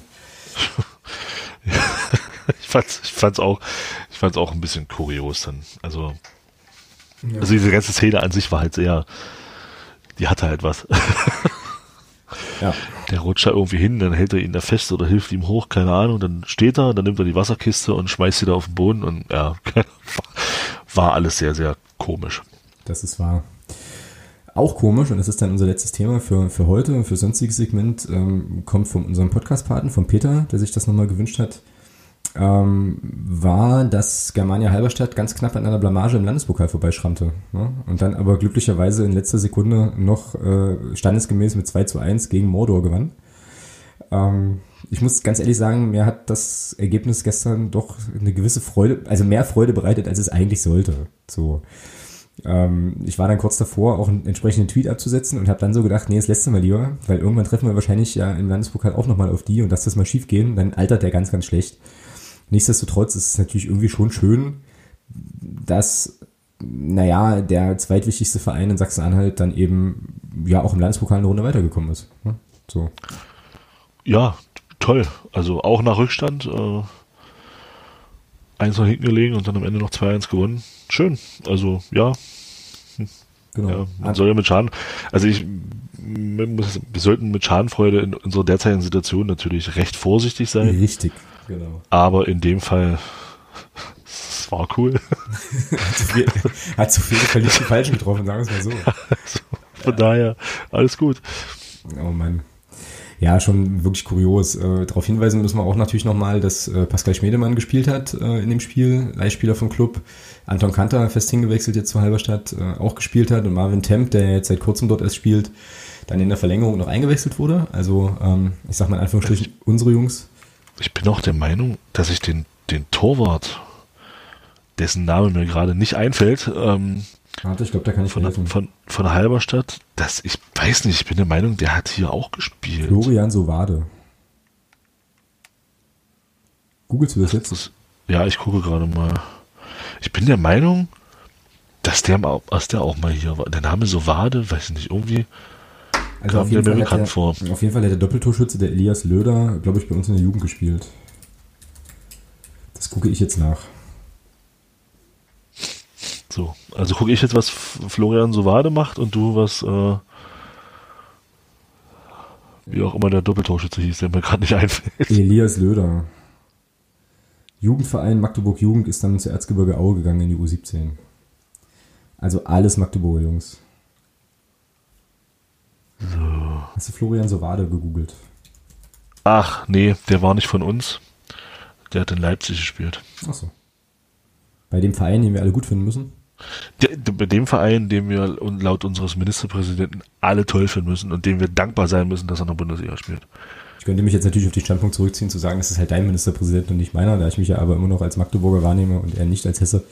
ich fand's, ich fand's auch, ich fand's auch ein bisschen kurios dann. Also, ja. also diese ganze Szene an sich war halt sehr, die hatte halt was. ja. Der rutscht da irgendwie hin, dann hält er ihn da fest oder hilft ihm hoch, keine Ahnung, dann steht er, dann nimmt er die Wasserkiste und schmeißt sie da auf den Boden und ja, war alles sehr, sehr komisch. Das ist wahr. Auch komisch, und das ist dann unser letztes Thema für, für heute, für sonstiges Segment, ähm, kommt von unserem Podcast-Paten, von Peter, der sich das nochmal gewünscht hat, ähm, war, dass Germania Halberstadt ganz knapp an einer Blamage im Landespokal vorbeischrammte. Ne? Und dann aber glücklicherweise in letzter Sekunde noch äh, standesgemäß mit 2 zu 1 gegen Mordor gewann. Ähm, ich muss ganz ehrlich sagen, mir hat das Ergebnis gestern doch eine gewisse Freude, also mehr Freude bereitet, als es eigentlich sollte. So. Ähm, ich war dann kurz davor, auch einen entsprechenden Tweet abzusetzen und habe dann so gedacht, nee, das du mal lieber, weil irgendwann treffen wir wahrscheinlich ja im Landespokal auch nochmal auf die und dass das mal schief gehen, dann altert der ganz, ganz schlecht. Nichtsdestotrotz ist es natürlich irgendwie schon schön, dass, naja, der zweitwichtigste Verein in Sachsen-Anhalt dann eben ja auch im Landespokal eine Runde weitergekommen ist. Ne? So. Ja, toll. Also auch nach Rückstand. Äh, eins nach hinten gelegen und dann am Ende noch 2-1 gewonnen. Schön. Also ja. Genau. Ja, man soll ja mit Schaden, also ich, muss, wir sollten mit Schadenfreude in unserer derzeitigen Situation natürlich recht vorsichtig sein. Richtig, genau. Aber in dem Fall, es war cool. hat, zu viel, hat zu viele verliebte Falschen getroffen, sagen wir es mal so. Also, von daher, alles gut. Oh Mann ja, schon wirklich kurios. Äh, darauf hinweisen müssen wir auch natürlich nochmal, dass äh, Pascal Schmedemann gespielt hat äh, in dem Spiel, Leihspieler vom Club. Anton Kanter, fest hingewechselt jetzt zu Halberstadt, äh, auch gespielt hat. Und Marvin Temp, der jetzt seit kurzem dort erst spielt, dann in der Verlängerung noch eingewechselt wurde. Also, ähm, ich sag mal in Anführungsstrichen, unsere Jungs. Ich bin auch der Meinung, dass ich den, den Torwart, dessen Name mir gerade nicht einfällt, ähm, Warte, ich glaube, da kann ich von, helfen. Von, von Halberstadt, das, ich weiß nicht, ich bin der Meinung, der hat hier auch gespielt. Florian Sovade. Googlest du das jetzt? Das, ja, ich gucke gerade mal. Ich bin der Meinung, dass der, dass der auch mal hier war. Der Name Sovade, weiß ich nicht, irgendwie also der mir bekannt der, vor. Auf jeden Fall hat der Doppeltorschütze, der Elias Löder, glaube ich, bei uns in der Jugend gespielt. Das gucke ich jetzt nach. So, also gucke ich jetzt, was Florian Sovade macht und du, was, äh, wie auch immer der Doppeltorschütze hieß, der mir gerade nicht einfällt. Elias Löder. Jugendverein Magdeburg Jugend ist dann zur Erzgebirge Aue gegangen in die U17. Also alles Magdeburger Jungs. So. Hast du Florian Sovade gegoogelt? Ach, nee, der war nicht von uns. Der hat in Leipzig gespielt. Achso. Bei dem Verein, den wir alle gut finden müssen? bei dem Verein, den wir laut unseres Ministerpräsidenten alle toll finden müssen und dem wir dankbar sein müssen, dass er in der Bundesliga spielt. Ich könnte mich jetzt natürlich auf den Standpunkt zurückziehen, zu sagen, das ist halt dein Ministerpräsident und nicht meiner, da ich mich ja aber immer noch als Magdeburger wahrnehme und er nicht als Hesse,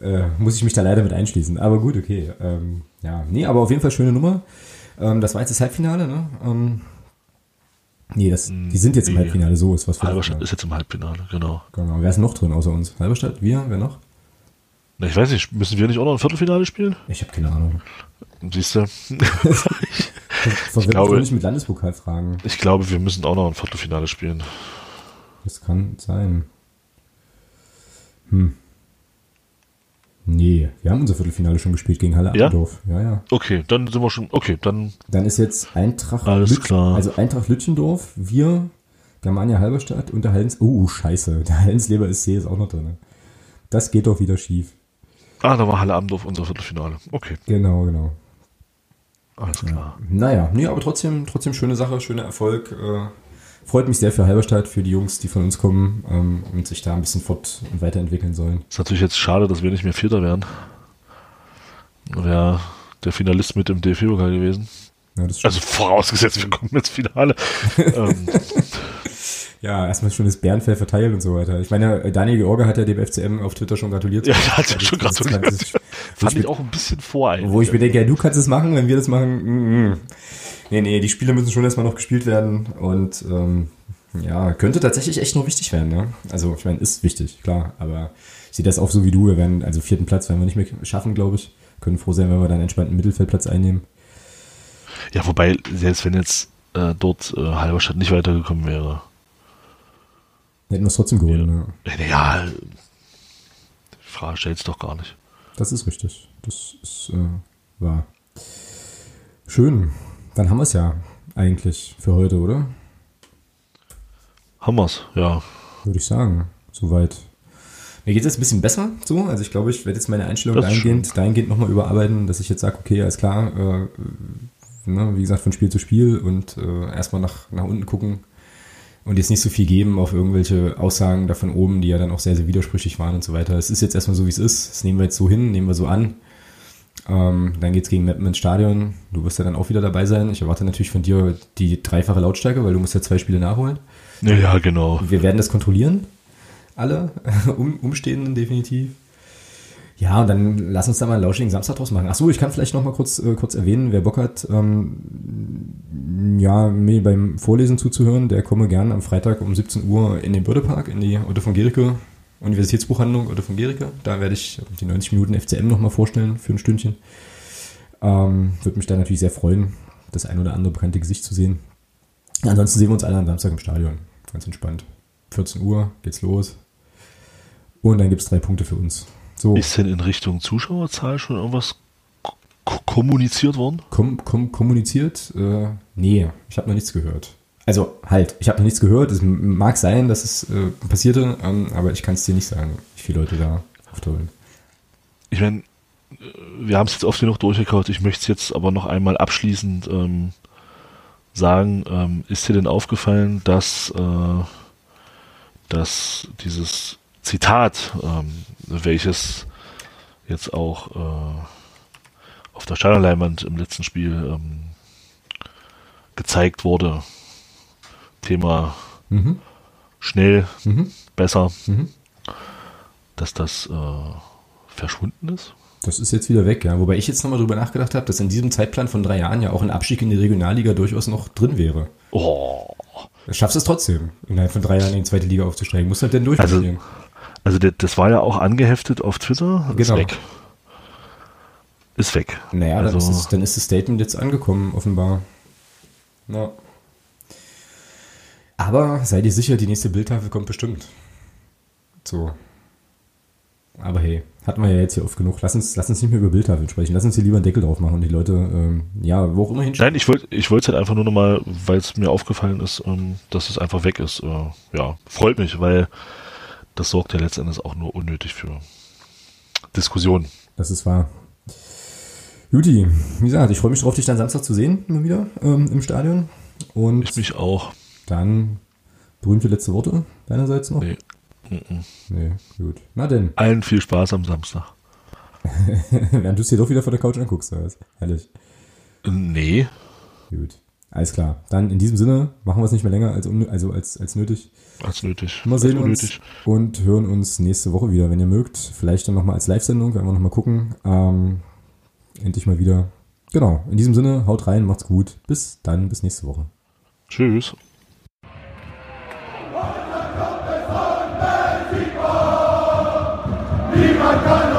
äh, muss ich mich da leider mit einschließen. Aber gut, okay. Ähm, ja, nee, aber auf jeden Fall schöne Nummer. Ähm, das war jetzt das Halbfinale, ne? Ähm, nee, das, die sind jetzt im Halbfinale, so ist was für Halberstadt ist jetzt im Halbfinale, genau. Genau. Wer ist noch drin außer uns? Halberstadt? Wir? Wer noch? Na, ich weiß nicht, müssen wir nicht auch noch ein Viertelfinale spielen? Ich habe keine Ahnung. Siehst du? ich glaube, nicht mit Landespokal fragen. Ich glaube, wir müssen auch noch ein Viertelfinale spielen. Das kann sein. Hm. Nee, wir haben unser Viertelfinale schon gespielt gegen Halle ja? Abendorf. Ja, ja. Okay, dann sind wir schon. Okay, dann. Dann ist jetzt Eintracht. Alles Lüt klar. Also Eintracht Lütchendorf, wir, Germania Halberstadt und der Hallens. Oh, scheiße. Der Hallensleber SC ist auch noch drin. Das geht doch wieder schief. Ah, da war Halle Abendorf unser Viertelfinale. Okay. Genau, genau. Alles klar. Ja. Naja, nee, aber trotzdem, trotzdem schöne Sache, schöner Erfolg. Äh, freut mich sehr für Halberstadt, für die Jungs, die von uns kommen ähm, und sich da ein bisschen fort und weiterentwickeln sollen. Ist natürlich jetzt schade, dass wir nicht mehr Vierter werden. Wäre der Finalist mit dem DFB-Pokal gewesen. Ja, Also vorausgesetzt, wir kommen ins Finale. ähm, Ja, erstmal schon das Bärenfell verteilt und so weiter. Ich meine, Daniel George hat ja dem FCM auf Twitter schon gratuliert. ja, hat ja schon Das gratuliert. 20, Fand ich auch ein bisschen voreilig. Wo ich mir denke, ja, du kannst es machen, wenn wir das machen. mm, mm. Nee, nee, die Spiele müssen schon erstmal noch gespielt werden und ähm, ja, könnte tatsächlich echt noch wichtig werden, ja. Also, ich meine, ist wichtig, klar, aber ich sehe das auch so wie du. Wir werden, also vierten Platz werden wir nicht mehr schaffen, glaube ich. Können froh sein, wenn wir dann entspannt einen Mittelfeldplatz einnehmen. Ja, wobei, selbst wenn jetzt äh, dort äh, Halberstadt nicht weitergekommen wäre. Hätten wir es trotzdem geholt, ne? Ja, die Frage stellt's doch gar nicht. Das ist richtig. Das ist äh, wahr. Schön. Dann haben wir es ja eigentlich für heute, oder? Haben wir's, ja. Würde ich sagen. Soweit. Mir geht es jetzt ein bisschen besser so. Also ich glaube, ich werde jetzt meine Einstellung Das dahingehend, dahingehend nochmal überarbeiten, dass ich jetzt sage, okay, alles klar, äh, ne, wie gesagt, von Spiel zu Spiel und äh, erstmal nach, nach unten gucken und jetzt nicht so viel geben auf irgendwelche Aussagen da von oben, die ja dann auch sehr, sehr widersprüchlich waren und so weiter. Es ist jetzt erstmal so, wie es ist. Das nehmen wir jetzt so hin, nehmen wir so an. Ähm, dann geht's gegen Meppen ins Stadion. Du wirst ja dann auch wieder dabei sein. Ich erwarte natürlich von dir die dreifache Lautstärke, weil du musst ja zwei Spiele nachholen. Ja, genau. Wir werden das kontrollieren. Alle um, Umstehenden definitiv. Ja, und dann lass uns da mal einen lauschigen Samstag draus machen. Ach so, ich kann vielleicht noch mal kurz, äh, kurz erwähnen, wer Bock hat, ähm, ja, mir beim Vorlesen zuzuhören, der komme gern am Freitag um 17 Uhr in den Bördepark, in die Otto von Gericke Universitätsbuchhandlung Otto von Gericke. Da werde ich die 90 Minuten FCM noch mal vorstellen für ein Stündchen. Ähm, Würde mich da natürlich sehr freuen, das ein oder andere bekannte Gesicht zu sehen. Ansonsten sehen wir uns alle am Samstag im Stadion. Ganz entspannt. 14 Uhr geht's los. Und dann gibt's drei Punkte für uns. So, Ist denn in Richtung Zuschauerzahl schon irgendwas ko- kommuniziert worden? kom kom kommuniziert? Äh, nee, ich habe noch nichts gehört. Also halt, ich habe noch nichts gehört. Es mag sein, dass es äh, passierte, ähm, aber ich kann es dir nicht sagen, wie viele Leute da auftauchen. Ich meine, wir haben es jetzt oft genug durchgekaut. Ich möchte es jetzt aber noch einmal abschließend ähm, sagen. Ähm, ist dir denn aufgefallen, dass, äh, dass dieses Zitat, ähm, welches jetzt auch äh, auf der Stadionleinwand im letzten Spiel ähm, gezeigt wurde, Thema Mhm. schnell, Mhm. besser, Mhm. dass das äh, verschwunden ist? Das ist jetzt wieder weg, ja. Wobei ich jetzt nochmal drüber nachgedacht habe, dass in diesem Zeitplan von drei Jahren ja auch ein Abstieg in die Regionalliga durchaus noch drin wäre. Oh, Du schaffst es trotzdem, innerhalb von drei Jahren in die zweite Liga aufzusteigen. Musst halt dann Also, durchmarschieren. also das, war ja auch angeheftet auf Twitter. Ist Genau. weg. Ist weg. naja, dann, also- ist das, dann ist das Statement jetzt angekommen, offenbar. Ja. Aber sei dir sicher, die nächste Bildtafel kommt bestimmt. So. Aber hey, hatten wir ja jetzt hier oft genug. Lass uns, lass uns nicht mehr über Bildtafeln sprechen. Lass uns hier lieber einen Deckel drauf machen und die Leute, ähm, ja, wo auch immer hinschauen. Nein, ich wollte ich es halt einfach nur nochmal, weil es mir aufgefallen ist, ähm, dass es einfach weg ist. Äh, ja, freut mich, weil das sorgt ja letztendlich auch nur unnötig für Diskussionen. Das ist wahr. Juti, wie gesagt, ich freue mich drauf, dich dann Samstag zu sehen, immer wieder ähm, im Stadion. Und Ich mich auch. Dann berühmte letzte Worte deinerseits noch? Nee. Nee, gut. Na denn, Allen viel Spaß am Samstag. während du es dir doch wieder vor der Couch anguckst, oder was? Herrlich. Nee. Gut. Alles klar. Dann in diesem Sinne machen wir es nicht mehr länger als, also als, als nötig. Als nötig. Wir sehen als uns unnötig. und hören uns nächste Woche wieder, wenn ihr mögt. Vielleicht dann nochmal als Live-Sendung, werden wir nochmal gucken. Ähm, endlich mal wieder. Genau. In diesem Sinne, haut rein, macht's gut. Bis dann, bis nächste Woche. Tschüss. my God.